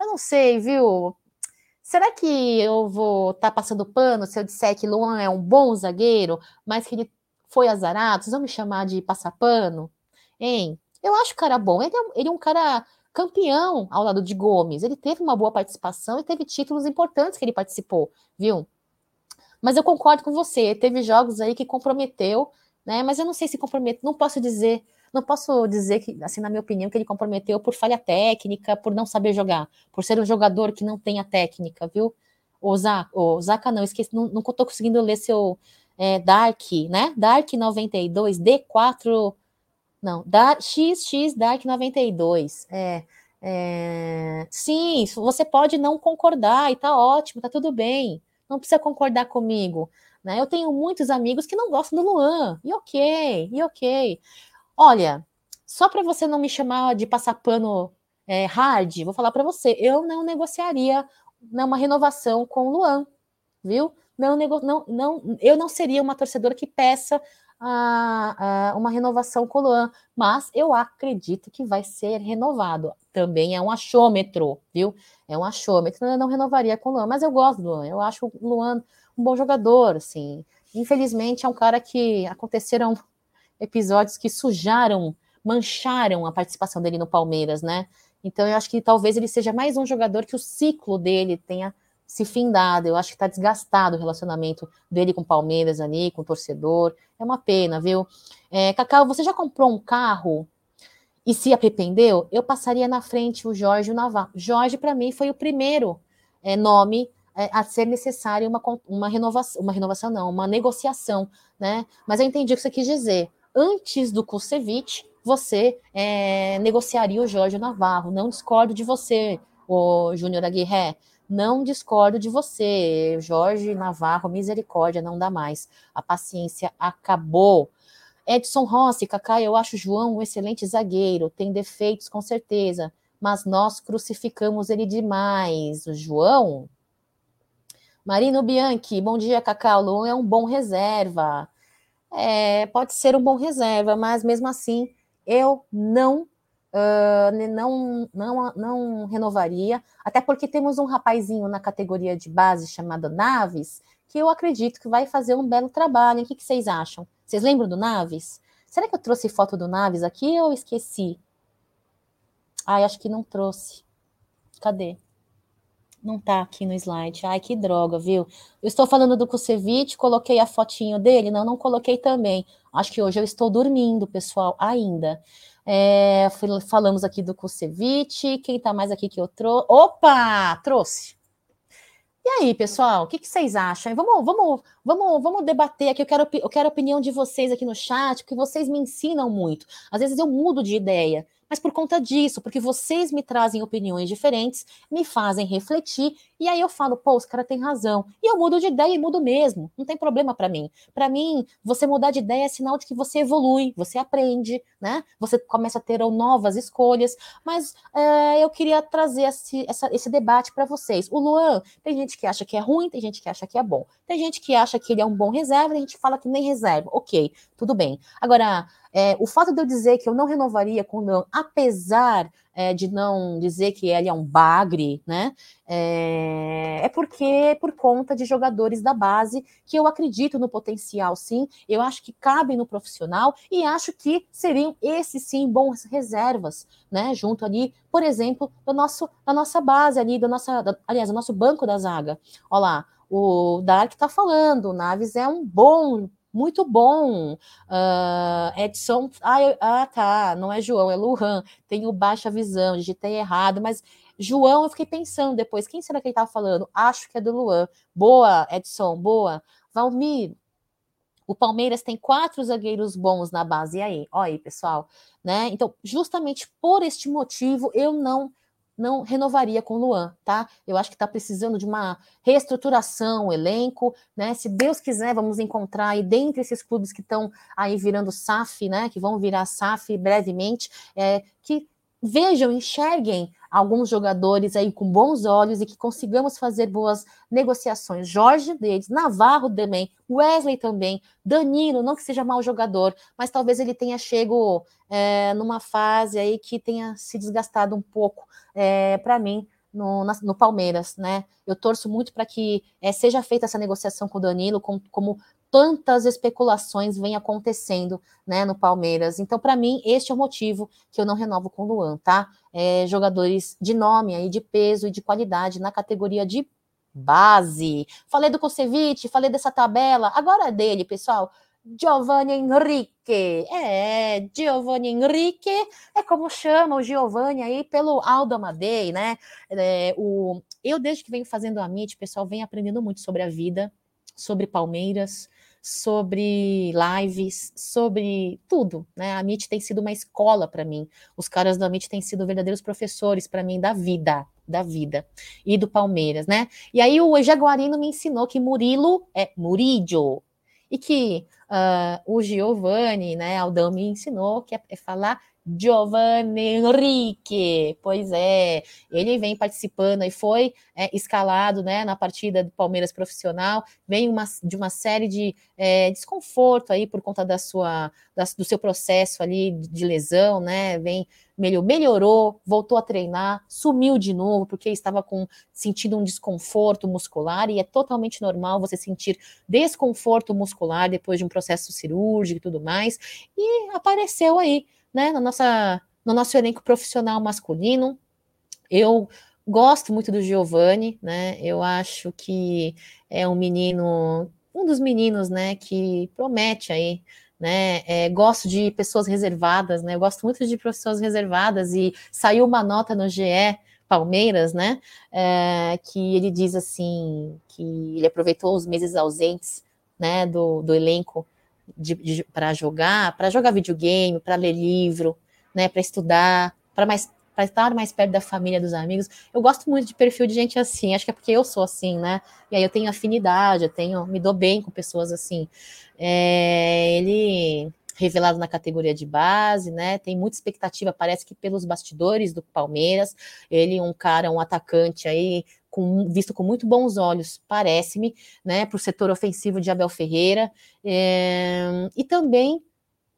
Eu não sei, viu? Será que eu vou estar tá passando pano se eu disser que Luan é um bom zagueiro, mas que ele foi azarado? Vocês vão me chamar de passar pano? Hein? Eu acho o cara bom. Ele é, ele é um cara campeão ao lado de Gomes. Ele teve uma boa participação e teve títulos importantes que ele participou, viu? Mas eu concordo com você. Teve jogos aí que comprometeu, né? Mas eu não sei se comprometeu. Não posso dizer não posso dizer que, assim, na minha opinião, que ele comprometeu por falha técnica, por não saber jogar, por ser um jogador que não tem a técnica, viu? O Zaka, o Zaka não, esqueci, não, não tô conseguindo ler seu é, Dark, né? Dark 92, D4, não, da, XX Dark 92, é, é, sim, você pode não concordar e tá ótimo, tá tudo bem, não precisa concordar comigo, né? Eu tenho muitos amigos que não gostam do Luan, e ok, e ok. Olha, só para você não me chamar de passar pano é, hard, vou falar para você, eu não negociaria uma renovação com o Luan, viu? Não, não, não, eu não seria uma torcedora que peça a, a, uma renovação com o Luan, mas eu acredito que vai ser renovado. Também é um achômetro, viu? É um achômetro, eu não renovaria com o Luan, mas eu gosto do Luan, eu acho o Luan um bom jogador, assim. Infelizmente é um cara que aconteceram episódios que sujaram, mancharam a participação dele no Palmeiras, né? Então eu acho que talvez ele seja mais um jogador que o ciclo dele tenha se findado. Eu acho que está desgastado o relacionamento dele com o Palmeiras ali, com o torcedor. É uma pena, viu? É, Cacau, você já comprou um carro e se arrependeu? Eu passaria na frente o Jorge Navarro. Jorge, para mim, foi o primeiro é, nome é, a ser necessário uma, uma renovação, uma renovação não, uma negociação, né? Mas eu entendi o que você quis dizer antes do Kusevich, você é, negociaria o Jorge Navarro. Não discordo de você, o Júnior Aguirre. Não discordo de você, Jorge Navarro, misericórdia, não dá mais. A paciência acabou. Edson Rossi, Kaká, eu acho João um excelente zagueiro, tem defeitos com certeza, mas nós crucificamos ele demais. O João? Marino Bianchi, bom dia, Cacá. O Luan é um bom reserva. É, pode ser um bom reserva, mas mesmo assim eu não Uh, não, não, não renovaria, até porque temos um rapazinho na categoria de base chamado Naves, que eu acredito que vai fazer um belo trabalho. O que, que vocês acham? Vocês lembram do Naves? Será que eu trouxe foto do Naves aqui ou esqueci? Ai, acho que não trouxe. Cadê? Não tá aqui no slide. Ai, que droga, viu? Eu estou falando do Kusevich, coloquei a fotinho dele? Não, não coloquei também. Acho que hoje eu estou dormindo, pessoal, ainda. É, falamos aqui do Kusevich. Quem está mais aqui que eu trouxe? Opa! Trouxe. E aí, pessoal, o que, que, vocês acham? Vamos, vamos, vamos, vamos debater aqui. Eu quero, eu quero a opinião de vocês aqui no chat, porque vocês me ensinam muito. Às vezes eu mudo de ideia mas por conta disso, porque vocês me trazem opiniões diferentes, me fazem refletir, e aí eu falo, pô, os cara tem razão. E eu mudo de ideia e mudo mesmo, não tem problema para mim. Para mim, você mudar de ideia é sinal de que você evolui, você aprende, né? Você começa a ter novas escolhas, mas é, eu queria trazer esse, essa, esse debate para vocês. O Luan, tem gente que acha que é ruim, tem gente que acha que é bom. Tem gente que acha que ele é um bom reserva, tem gente fala que nem reserva. Ok, tudo bem. Agora, é, o fato de eu dizer que eu não renovaria com o Leão, apesar é, de não dizer que ele é um bagre, né? É, é porque por conta de jogadores da base que eu acredito no potencial, sim. Eu acho que cabem no profissional e acho que seriam esses sim bons reservas, né? Junto ali, por exemplo, do nosso, da nossa base ali, da nossa, da, aliás, do nosso banco da zaga. Olha lá, o Dark está falando, o Naves é um bom muito bom. Uh, Edson. Ah, ah, tá. Não é João, é Luan. Tenho baixa visão, digitei errado, mas João, eu fiquei pensando depois, quem será que ele estava falando? Acho que é do Luan. Boa, Edson, boa. Valmir, o Palmeiras tem quatro zagueiros bons na base. E aí? Olha aí, pessoal. Né? Então, justamente por este motivo, eu não não renovaria com o Luan, tá? Eu acho que está precisando de uma reestruturação, elenco, né? Se Deus quiser, vamos encontrar aí dentre esses clubes que estão aí virando SAF, né? Que vão virar SAF brevemente, é, que vejam, enxerguem alguns jogadores aí com bons olhos e que consigamos fazer boas negociações. Jorge deles, Navarro também, Wesley também, Danilo, não que seja mau jogador, mas talvez ele tenha chego é, numa fase aí que tenha se desgastado um pouco é, para mim no, no, Palmeiras, né? Eu torço muito para que é, seja feita essa negociação com o Danilo, com, como tantas especulações vêm acontecendo né, no Palmeiras. Então, para mim, este é o motivo que eu não renovo com o Luan, tá? É, jogadores de nome aí, de peso e de qualidade na categoria de base. Falei do Kosevic, falei dessa tabela, agora é dele, pessoal. Giovanni Henrique. É, Giovanni Henrique é como chama o Giovanni aí pelo Aldo Amadei, né? É, o, eu, desde que venho fazendo a MIT, pessoal, vem aprendendo muito sobre a vida, sobre Palmeiras, sobre lives, sobre tudo, né? A MIT tem sido uma escola para mim. Os caras da MIT têm sido verdadeiros professores para mim da vida, da vida e do Palmeiras, né? E aí o Jaguarino me ensinou que Murilo é Murillo e que uh, o Giovanni, né, Aldão me ensinou que é, é falar Giovanni Henrique, pois é, ele vem participando e foi é, escalado né, na partida do Palmeiras profissional, vem uma, de uma série de é, desconforto aí por conta da sua, da, do seu processo ali de lesão, né? Vem melhorou, voltou a treinar, sumiu de novo porque estava com sentindo um desconforto muscular e é totalmente normal você sentir desconforto muscular depois de um processo cirúrgico e tudo mais. E apareceu aí né, na nossa, no nosso elenco profissional masculino. Eu gosto muito do Giovanni, né? Eu acho que é um menino, um dos meninos, né, que promete aí, né? É, gosto de pessoas reservadas, né? Eu gosto muito de pessoas reservadas e saiu uma nota no GE Palmeiras, né? É, que ele diz assim que ele aproveitou os meses ausentes, né, do, do elenco para jogar, para jogar videogame, para ler livro, né, para estudar, para mais para estar mais perto da família, dos amigos. Eu gosto muito de perfil de gente assim, acho que é porque eu sou assim, né? E aí eu tenho afinidade, eu tenho, me dou bem com pessoas assim. É, ele revelado na categoria de base, né? Tem muita expectativa, parece que pelos bastidores do Palmeiras, ele um cara, um atacante aí com, visto com muito bons olhos, parece-me, né, para o setor ofensivo de Abel Ferreira, é, e também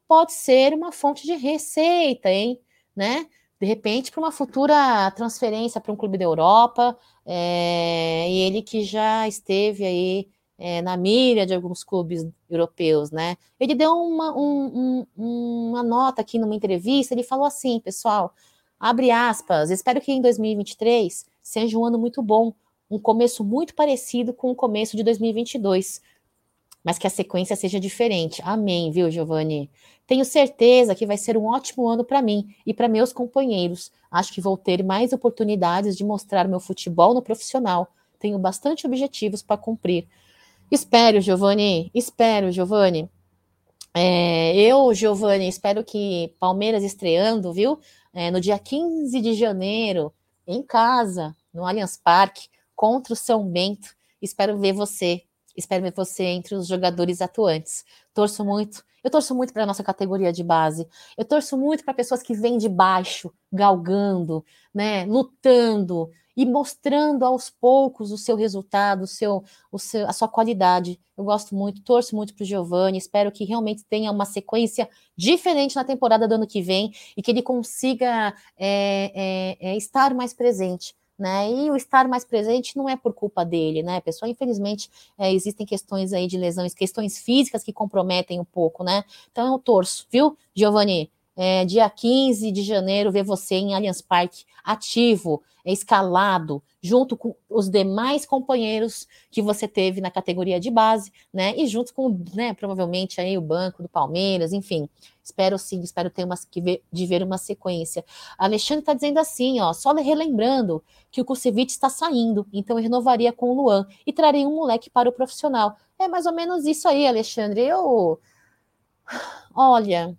pode ser uma fonte de receita, hein, né? De repente, para uma futura transferência para um clube da Europa, é, e ele que já esteve aí é, na mira de alguns clubes europeus, né? Ele deu uma, um, um, uma nota aqui numa entrevista, ele falou assim, pessoal, abre aspas, espero que em 2023 seja um ano muito bom, um começo muito parecido com o começo de 2022, mas que a sequência seja diferente. Amém, viu, Giovanni? Tenho certeza que vai ser um ótimo ano para mim e para meus companheiros. Acho que vou ter mais oportunidades de mostrar meu futebol no profissional. Tenho bastante objetivos para cumprir. Espero, Giovanni, espero, Giovanni. É, eu, Giovanni, espero que Palmeiras estreando, viu? É, no dia 15 de janeiro, em casa, no Allianz Parque, contra o São Bento. Espero ver você, espero ver você entre os jogadores atuantes. Torço muito. Eu torço muito para a nossa categoria de base. Eu torço muito para pessoas que vêm de baixo, galgando, né, lutando, e mostrando aos poucos o seu resultado, o seu, o seu, a sua qualidade. Eu gosto muito, torço muito para o Giovanni, espero que realmente tenha uma sequência diferente na temporada do ano que vem e que ele consiga é, é, é, estar mais presente. Né? E o estar mais presente não é por culpa dele, né, pessoal? Infelizmente, é, existem questões aí de lesões, questões físicas que comprometem um pouco, né? Então eu torço, viu, Giovanni? É, dia 15 de janeiro, ver você em Allianz Parque ativo, escalado, junto com os demais companheiros que você teve na categoria de base, né? E junto com, né, provavelmente aí o banco do Palmeiras, enfim. Espero sim, espero ter uma, que ver, de ver uma sequência. Alexandre está dizendo assim, ó, só relembrando que o Kusevich está saindo, então eu renovaria com o Luan e trarei um moleque para o profissional. É mais ou menos isso aí, Alexandre. Eu. [sighs] Olha,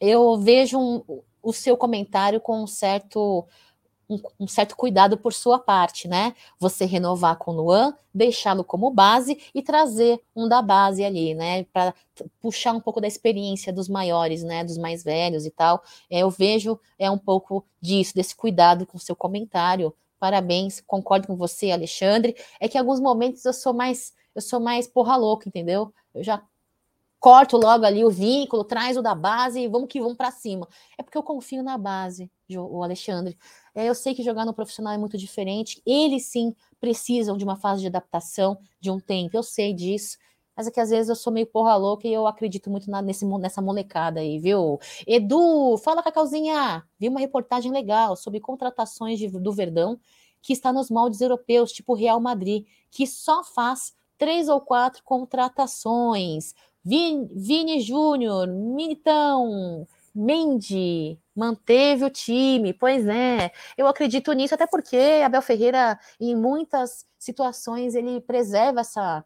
eu vejo um, o seu comentário com um certo um, um, certo cuidado por sua parte, né? Você renovar com o Luan, deixá-lo como base e trazer um da base ali, né? Para puxar um pouco da experiência dos maiores, né? Dos mais velhos e tal. É, eu vejo é um pouco disso, desse cuidado com o seu comentário. Parabéns, concordo com você, Alexandre. É que em alguns momentos eu sou mais eu sou mais porra louca, entendeu? Eu já corto logo ali o vínculo, traz o da base e vamos que vamos para cima. É porque eu confio na base, o Alexandre. É, eu sei que jogar no profissional é muito diferente. Eles sim precisam de uma fase de adaptação, de um tempo. Eu sei disso. Mas é que às vezes eu sou meio porra louca e eu acredito muito na, nesse, nessa molecada aí, viu? Edu, fala, Cacauzinha. Vi uma reportagem legal sobre contratações de, do Verdão que está nos moldes europeus, tipo Real Madrid, que só faz três ou quatro contratações. Vini, Vini Júnior, Militão, Mendy, manteve o time. Pois é, eu acredito nisso, até porque Abel Ferreira, em muitas situações, ele preserva essa,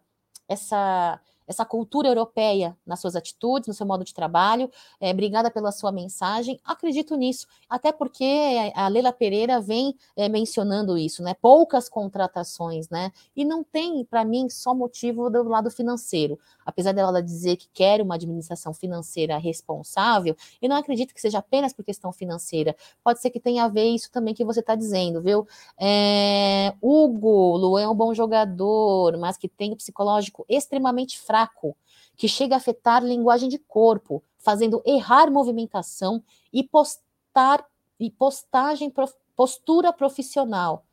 essa essa cultura europeia nas suas atitudes, no seu modo de trabalho. É, obrigada pela sua mensagem. Acredito nisso, até porque a Leila Pereira vem é, mencionando isso, né? Poucas contratações, né? E não tem, para mim, só motivo do lado financeiro. Apesar dela dizer que quer uma administração financeira responsável, eu não acredito que seja apenas por questão financeira. Pode ser que tenha a ver isso também que você está dizendo, viu? É, Hugo, Luan é um bom jogador, mas que tem o psicológico extremamente fraco fraco, que chega a afetar linguagem de corpo, fazendo errar movimentação e postar e postagem postura profissional,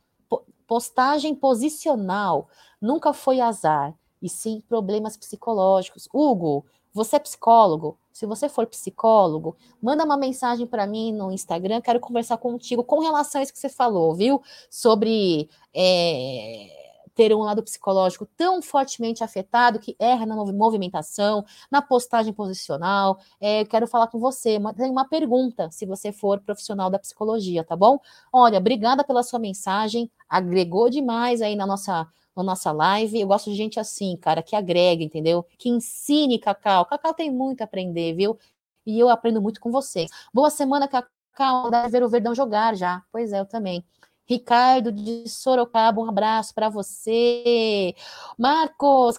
postagem posicional, nunca foi azar, e sim problemas psicológicos. Hugo, você é psicólogo? Se você for psicólogo, manda uma mensagem para mim no Instagram, quero conversar contigo com relação a isso que você falou, viu? Sobre é ter um lado psicológico tão fortemente afetado que erra na movimentação, na postagem posicional. É, quero falar com você, tem uma pergunta, se você for profissional da psicologia, tá bom? Olha, obrigada pela sua mensagem, agregou demais aí na nossa na nossa live. Eu gosto de gente assim, cara, que agrega, entendeu? Que ensine Cacau. Cacau tem muito a aprender, viu? E eu aprendo muito com vocês. Boa semana, Cacau. Deve ver o Verdão jogar já. Pois é, eu também. Ricardo de Sorocaba, um abraço para você. Marcos,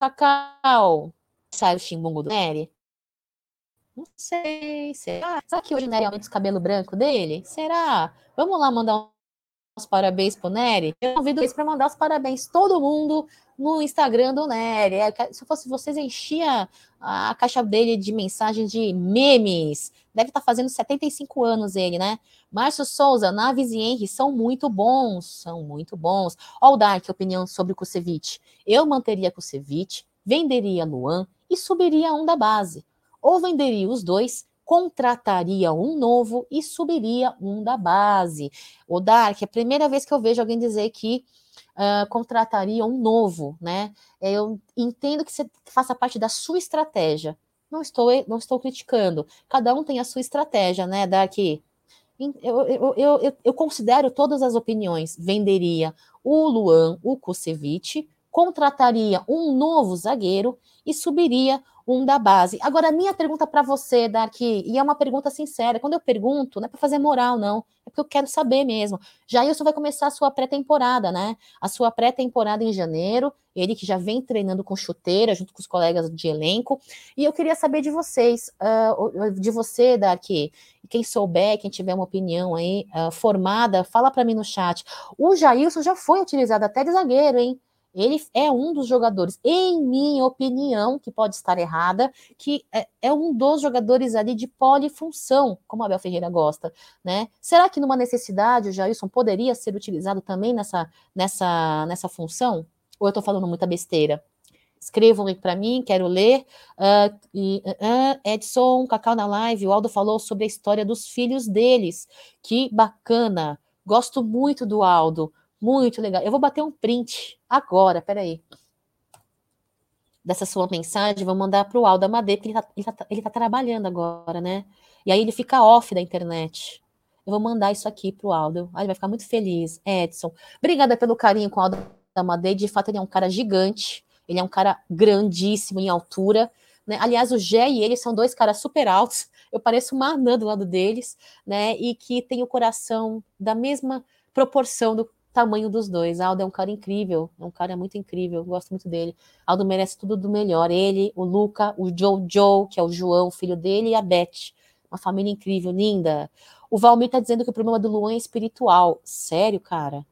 Cacau, sai o chimbungo do Nery? Não sei, será? Será que hoje o Nery aumenta o cabelo branco dele? Será? Vamos lá mandar os parabéns pro Nery, eu convido eles para mandar os parabéns todo mundo no Instagram do Nery. É, se fosse vocês, enchia a caixa dele de mensagens de memes. Deve estar tá fazendo 75 anos ele, né? Márcio Souza, Naves e Henry são muito bons, são muito bons. Ó o Dark, opinião sobre o Kusevich. Eu manteria Kusevich, venderia Luan e subiria um da base. Ou venderia os dois contrataria um novo e subiria um da base. O Dark, é a primeira vez que eu vejo alguém dizer que uh, contrataria um novo, né? Eu entendo que você faça parte da sua estratégia. Não estou, não estou criticando. Cada um tem a sua estratégia, né, Dark? Eu, eu, eu, eu, eu considero todas as opiniões. Venderia o Luan, o Kusevich, contrataria um novo zagueiro e subiria um da base. Agora, minha pergunta para você, Dark, e é uma pergunta sincera, quando eu pergunto, não é para fazer moral, não, é porque eu quero saber mesmo. Jailson vai começar a sua pré-temporada, né? A sua pré-temporada em janeiro, ele que já vem treinando com chuteira, junto com os colegas de elenco, e eu queria saber de vocês, uh, de você, Dark, quem souber, quem tiver uma opinião aí uh, formada, fala para mim no chat. O Jailson já foi utilizado até de zagueiro, hein? Ele é um dos jogadores, em minha opinião, que pode estar errada, que é, é um dos jogadores ali de polifunção, como a Abel Ferreira gosta, né? Será que numa necessidade o Jailson poderia ser utilizado também nessa, nessa, nessa função? Ou eu estou falando muita besteira? Escrevam para mim, quero ler. Uh, e, uh, Edson, Cacau na live, o Aldo falou sobre a história dos filhos deles. Que bacana. Gosto muito do Aldo. Muito legal. Eu vou bater um print agora, peraí. Dessa sua mensagem, vou mandar para o Aldo Amadei, porque ele está tá, ele tá trabalhando agora, né? E aí ele fica off da internet. Eu vou mandar isso aqui para o Aldo. Aí ele vai ficar muito feliz. Edson, obrigada pelo carinho com o Aldo Amadei. De fato, ele é um cara gigante. Ele é um cara grandíssimo em altura. Né? Aliás, o Gé e ele são dois caras super altos. Eu pareço uma anã do lado deles, né? E que tem o coração da mesma proporção do tamanho dos dois. Aldo é um cara incrível, é um cara muito incrível, gosto muito dele. Aldo merece tudo do melhor. Ele, o Luca, o Joe que é o João, filho dele, e a Beth. Uma família incrível, linda. O Valmir tá dizendo que o problema do Luan é espiritual. Sério, cara?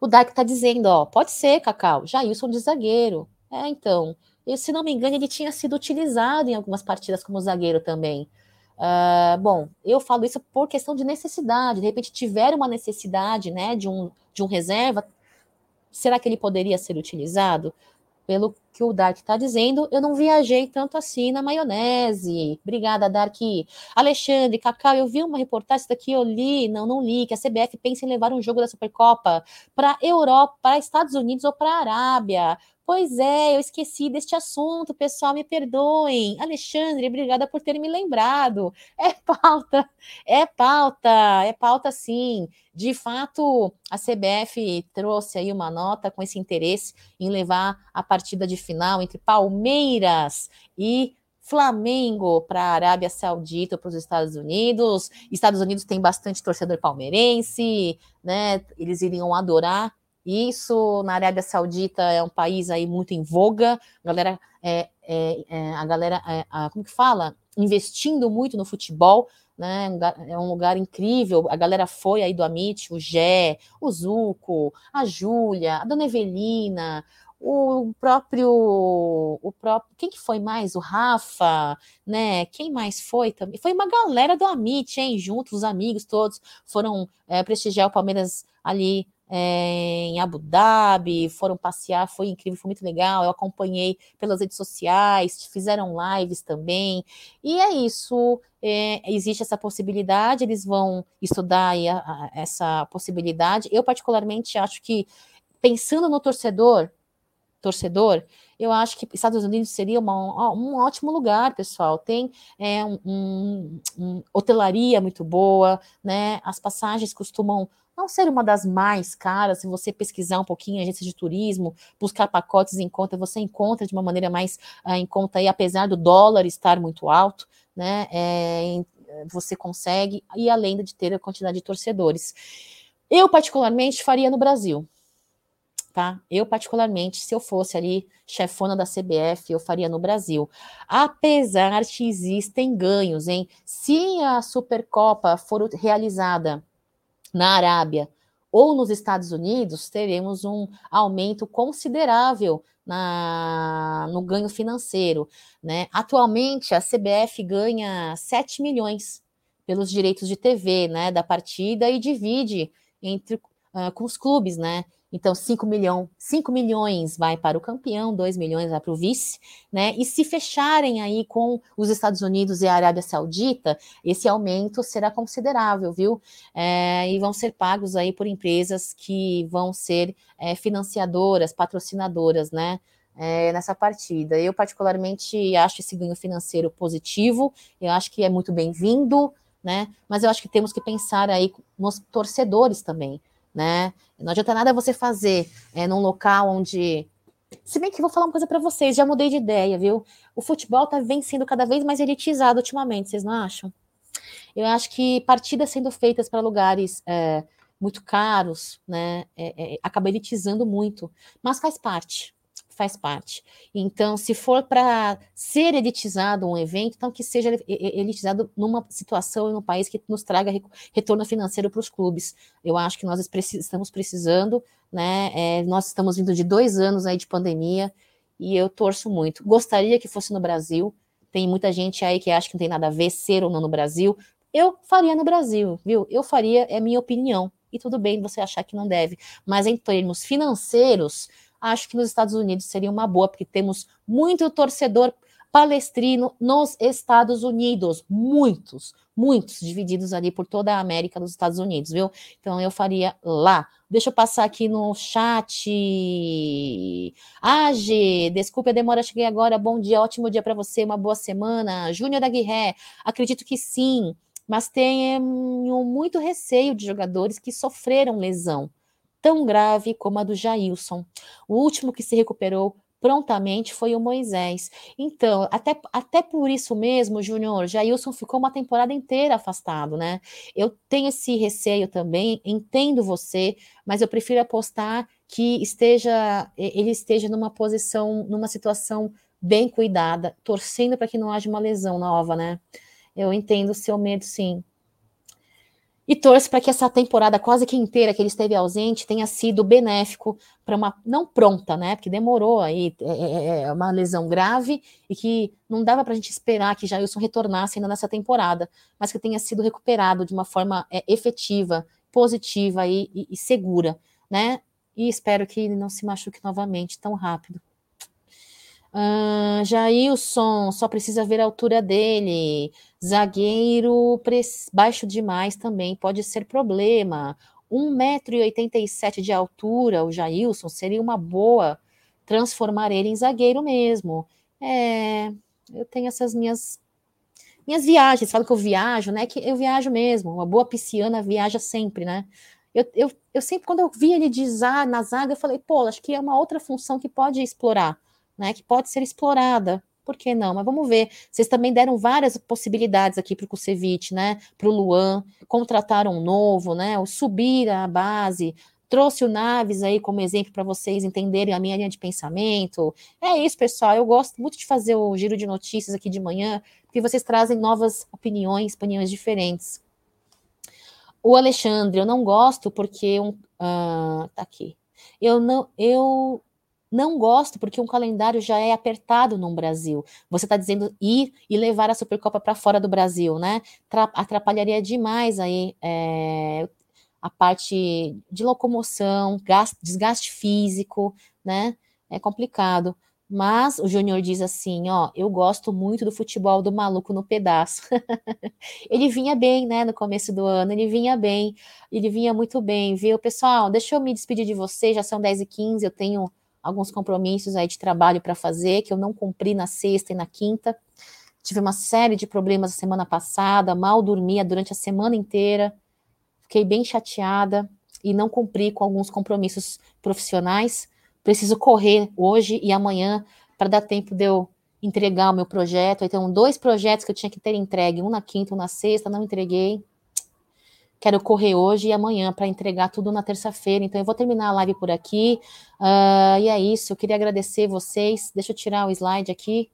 O Dark tá dizendo, ó, pode ser, Cacau, Jailson de zagueiro. É, então. E, se não me engano, ele tinha sido utilizado em algumas partidas como zagueiro também. Uh, bom, eu falo isso por questão de necessidade. De repente, tiver uma necessidade né, de, um, de um reserva, será que ele poderia ser utilizado? Pelo que o Dark está dizendo, eu não viajei tanto assim na maionese. Obrigada, Dark. Alexandre, Cacau, eu vi uma reportagem, isso daqui eu li, não, não li, que a CBF pensa em levar um jogo da Supercopa para Europa, para Estados Unidos ou para Arábia. Pois é, eu esqueci deste assunto, pessoal, me perdoem. Alexandre, obrigada por ter me lembrado. [laughs] É pauta, é pauta, é pauta sim. De fato, a CBF trouxe aí uma nota com esse interesse em levar a partida de final entre Palmeiras e Flamengo para a Arábia Saudita, para os Estados Unidos. Estados Unidos tem bastante torcedor palmeirense, né? Eles iriam adorar isso na Arábia Saudita é um país aí muito em voga, a galera, é, é, é a galera, é, a, como que fala? Investindo muito no futebol, né? É um lugar incrível. A galera foi aí do Amit, o Gé, o Zuco, a Júlia, a Dona Evelina, o próprio, o próprio, quem que foi mais? O Rafa, né? Quem mais foi também? Foi uma galera do Amit, hein? Juntos, os amigos todos foram é, prestigiar o Palmeiras ali é, em Abu Dhabi, foram passear, foi incrível, foi muito legal. Eu acompanhei pelas redes sociais, fizeram lives também. E é isso, é, existe essa possibilidade, eles vão estudar a, a, essa possibilidade. Eu, particularmente, acho que, pensando no torcedor, torcedor, eu acho que Estados Unidos seria uma, um ótimo lugar, pessoal. Tem é, um, um, um, hotelaria muito boa, né? As passagens costumam não ser uma das mais caras, se você pesquisar um pouquinho agências de turismo, buscar pacotes em conta, você encontra de uma maneira mais uh, em conta aí, apesar do dólar estar muito alto, né? É, você consegue, e além de ter a quantidade de torcedores. Eu, particularmente, faria no Brasil. Tá? Eu, particularmente, se eu fosse ali chefona da CBF, eu faria no Brasil. Apesar que existem ganhos, hein? Se a Supercopa for realizada na Arábia ou nos Estados Unidos, teremos um aumento considerável na, no ganho financeiro. Né? Atualmente, a CBF ganha 7 milhões pelos direitos de TV né, da partida e divide entre uh, com os clubes, né? Então, 5, milhão, 5 milhões vai para o campeão, 2 milhões vai para o vice, né? E se fecharem aí com os Estados Unidos e a Arábia Saudita, esse aumento será considerável, viu? É, e vão ser pagos aí por empresas que vão ser é, financiadoras, patrocinadoras, né? É, nessa partida. Eu, particularmente, acho esse ganho financeiro positivo, eu acho que é muito bem-vindo, né? Mas eu acho que temos que pensar aí nos torcedores também né? Não adianta nada você fazer é, num local onde. Se bem que vou falar uma coisa para vocês, já mudei de ideia, viu? O futebol tá vem sendo cada vez mais elitizado ultimamente, vocês não acham? Eu acho que partidas sendo feitas para lugares é, muito caros, né, é, é, acaba elitizando muito, mas faz parte faz parte. Então, se for para ser elitizado um evento, então que seja elitizado numa situação e num país que nos traga retorno financeiro para os clubes. Eu acho que nós estamos precisando, né? É, nós estamos vindo de dois anos aí de pandemia e eu torço muito. Gostaria que fosse no Brasil. Tem muita gente aí que acha que não tem nada a ver ser ou não no Brasil. Eu faria no Brasil, viu? Eu faria, é minha opinião. E tudo bem você achar que não deve. Mas em termos financeiros, acho que nos Estados Unidos seria uma boa, porque temos muito torcedor palestrino nos Estados Unidos, muitos, muitos divididos ali por toda a América dos Estados Unidos, viu? Então eu faria lá. Deixa eu passar aqui no chat. Age, desculpe a demora, cheguei agora. Bom dia, ótimo dia para você, uma boa semana. Júnior Aguirre, acredito que sim, mas tenho muito receio de jogadores que sofreram lesão tão grave como a do Jailson. O último que se recuperou prontamente foi o Moisés. Então, até, até por isso mesmo, Júnior, Jailson ficou uma temporada inteira afastado, né? Eu tenho esse receio também, entendo você, mas eu prefiro apostar que esteja ele esteja numa posição, numa situação bem cuidada, torcendo para que não haja uma lesão nova, né? Eu entendo o seu medo, sim. E torço para que essa temporada quase que inteira que ele esteve ausente tenha sido benéfico para uma. Não pronta, né? Porque demorou aí, é, é, é, é uma lesão grave e que não dava para a gente esperar que Jailson retornasse ainda nessa temporada, mas que tenha sido recuperado de uma forma é, efetiva, positiva e, e, e segura, né? E espero que ele não se machuque novamente tão rápido. Uh, Jailson, só precisa ver a altura dele. Zagueiro baixo demais também pode ser problema. 1,87m de altura, o Jailson, seria uma boa transformar ele em zagueiro mesmo. É, eu tenho essas minhas minhas viagens, falo que eu viajo, né? Que eu viajo mesmo. Uma boa pisciana viaja sempre, né? Eu, eu, eu sempre, quando eu vi ele de zaga, na zaga, eu falei, pô, acho que é uma outra função que pode explorar né, que pode ser explorada. Por que não? Mas vamos ver. Vocês também deram várias possibilidades aqui para o Kusevich, né? Para o Luan, contrataram um novo, né? O subir a base, trouxe o Naves aí como exemplo para vocês entenderem a minha linha de pensamento. É isso, pessoal. Eu gosto muito de fazer o giro de notícias aqui de manhã, porque vocês trazem novas opiniões, opiniões diferentes. O Alexandre, eu não gosto porque um, uh, tá aqui. Eu não, eu não gosto porque um calendário já é apertado no Brasil. Você está dizendo ir e levar a Supercopa para fora do Brasil, né? Atrapalharia demais aí é, a parte de locomoção, desgaste físico, né? É complicado. Mas o Júnior diz assim: ó, eu gosto muito do futebol do maluco no pedaço. [laughs] ele vinha bem, né, no começo do ano, ele vinha bem, ele vinha muito bem, viu? Pessoal, deixa eu me despedir de vocês, já são 10h15, eu tenho alguns compromissos aí de trabalho para fazer, que eu não cumpri na sexta e na quinta. Tive uma série de problemas a semana passada, mal dormia durante a semana inteira, fiquei bem chateada e não cumpri com alguns compromissos profissionais. Preciso correr hoje e amanhã para dar tempo de eu entregar o meu projeto. Então, dois projetos que eu tinha que ter entregue, um na quinta, um na sexta, não entreguei. Quero correr hoje e amanhã para entregar tudo na terça-feira. Então, eu vou terminar a live por aqui. Uh, e é isso. Eu queria agradecer vocês. Deixa eu tirar o slide aqui.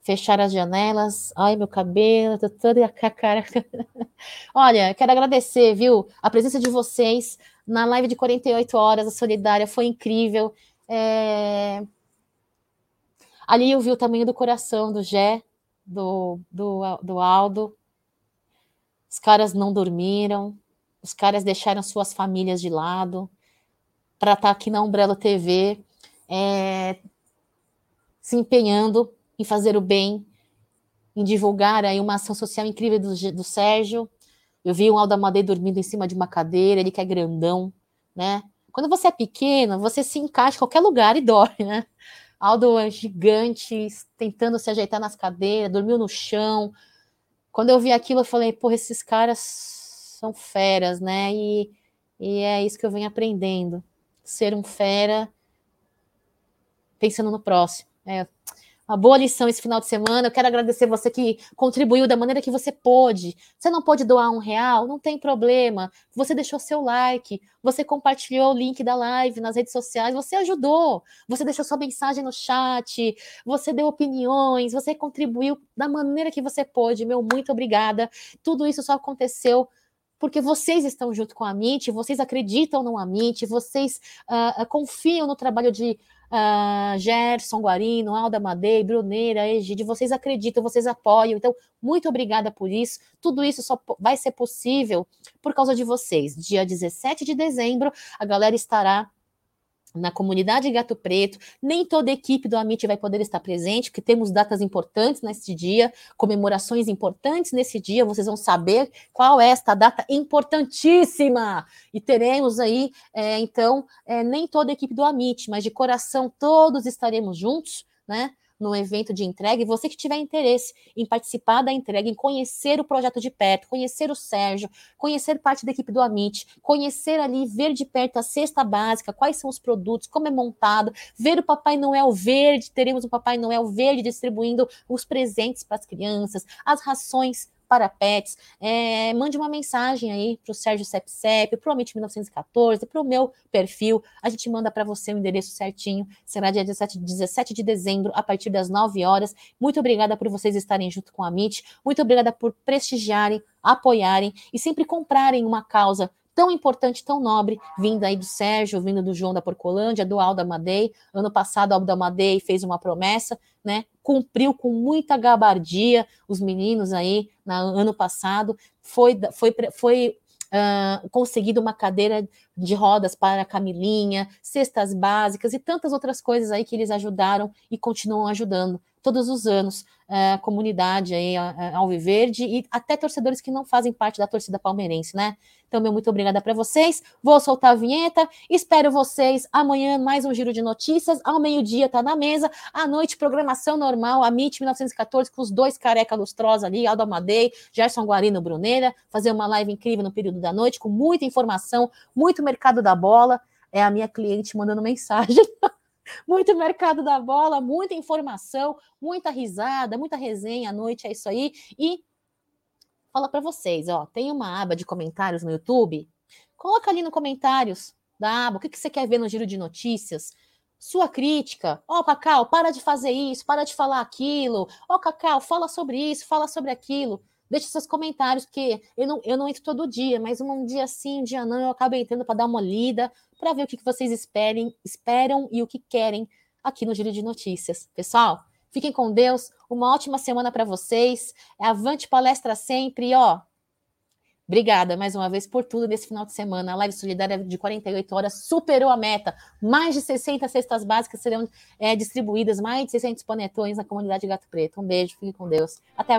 fechar as janelas. Ai, meu cabelo, tô toda a cara. [laughs] Olha, quero agradecer, viu, a presença de vocês na live de 48 horas, a Solidária foi incrível. É... Ali eu vi o tamanho do coração do Gé, do, do, do Aldo. Os caras não dormiram, os caras deixaram suas famílias de lado para estar tá aqui na Umbrella TV, é, se empenhando em fazer o bem, em divulgar aí uma ação social incrível do, do Sérgio. Eu vi um Aldo Amadei dormindo em cima de uma cadeira, ele que é grandão, né? Quando você é pequeno, você se encaixa em qualquer lugar e dorme, né? Aldo é gigante, tentando se ajeitar nas cadeiras, dormiu no chão. Quando eu vi aquilo, eu falei, porra, esses caras são feras, né? E, e é isso que eu venho aprendendo. Ser um fera pensando no próximo. É, uma boa lição esse final de semana. Eu quero agradecer você que contribuiu da maneira que você pôde. Você não pode doar um real? Não tem problema. Você deixou seu like, você compartilhou o link da live nas redes sociais, você ajudou, você deixou sua mensagem no chat, você deu opiniões, você contribuiu da maneira que você pôde. Meu, muito obrigada. Tudo isso só aconteceu porque vocês estão junto com a MIT, vocês acreditam no Amit, vocês uh, confiam no trabalho de uh, Gerson Guarino, Alda Madei, Bruneira, Egide, vocês acreditam, vocês apoiam. Então, muito obrigada por isso. Tudo isso só vai ser possível por causa de vocês. Dia 17 de dezembro, a galera estará na comunidade Gato Preto. Nem toda a equipe do Amit vai poder estar presente, porque temos datas importantes nesse dia, comemorações importantes nesse dia. Vocês vão saber qual é esta data importantíssima. E teremos aí, é, então, é, nem toda a equipe do Amit, mas de coração todos estaremos juntos, né? No evento de entrega, e você que tiver interesse em participar da entrega, em conhecer o projeto de perto, conhecer o Sérgio, conhecer parte da equipe do Amit, conhecer ali, ver de perto a cesta básica, quais são os produtos, como é montado, ver o Papai Noel verde, teremos o Papai Noel verde distribuindo os presentes para as crianças, as rações para pets, é, mande uma mensagem aí para o Sérgio Sepsep, para o Amit 1914, para o meu perfil, a gente manda para você o endereço certinho, será dia 17, 17 de dezembro, a partir das 9 horas. Muito obrigada por vocês estarem junto com a Amit, muito obrigada por prestigiarem, apoiarem e sempre comprarem uma causa tão importante, tão nobre, vindo aí do Sérgio, vindo do João da Porcolândia, do Aldo Amadei. Ano passado, Aldo Amadei fez uma promessa, né? Cumpriu com muita gabardia os meninos aí, no ano passado. Foi, foi, foi uh, conseguido uma cadeira de rodas para a Camilinha, cestas básicas e tantas outras coisas aí que eles ajudaram e continuam ajudando todos os anos a uh, comunidade aí, Alviverde e até torcedores que não fazem parte da torcida palmeirense, né? Então, meu muito obrigada para vocês. Vou soltar a vinheta. Espero vocês amanhã, mais um giro de notícias. Ao meio-dia tá na mesa. À noite, programação normal, a MIT 1914, com os dois careca lustrosa ali, Aldo Amadei, Gerson Guarino Bruneira. Fazer uma live incrível no período da noite, com muita informação, muito mercado da bola. É a minha cliente mandando mensagem. [laughs] muito mercado da bola, muita informação, muita risada, muita resenha à noite, é isso aí. E fala para vocês, ó, tem uma aba de comentários no YouTube, coloca ali no comentários da aba, o que, que você quer ver no giro de notícias, sua crítica, ó, oh, Cacau, para de fazer isso, para de falar aquilo, ó, oh, Cacau, fala sobre isso, fala sobre aquilo, deixe seus comentários, porque eu não, eu não entro todo dia, mas um dia sim, um dia não, eu acabo entrando para dar uma lida, para ver o que, que vocês esperem, esperam e o que querem aqui no Giro de Notícias. Pessoal, Fiquem com Deus. Uma ótima semana para vocês. Avante palestra sempre. Ó, obrigada mais uma vez por tudo nesse final de semana. A live solidária de 48 horas superou a meta. Mais de 60 cestas básicas serão é, distribuídas, mais de 600 panetões na comunidade Gato Preto. Um beijo, fiquem com Deus. Até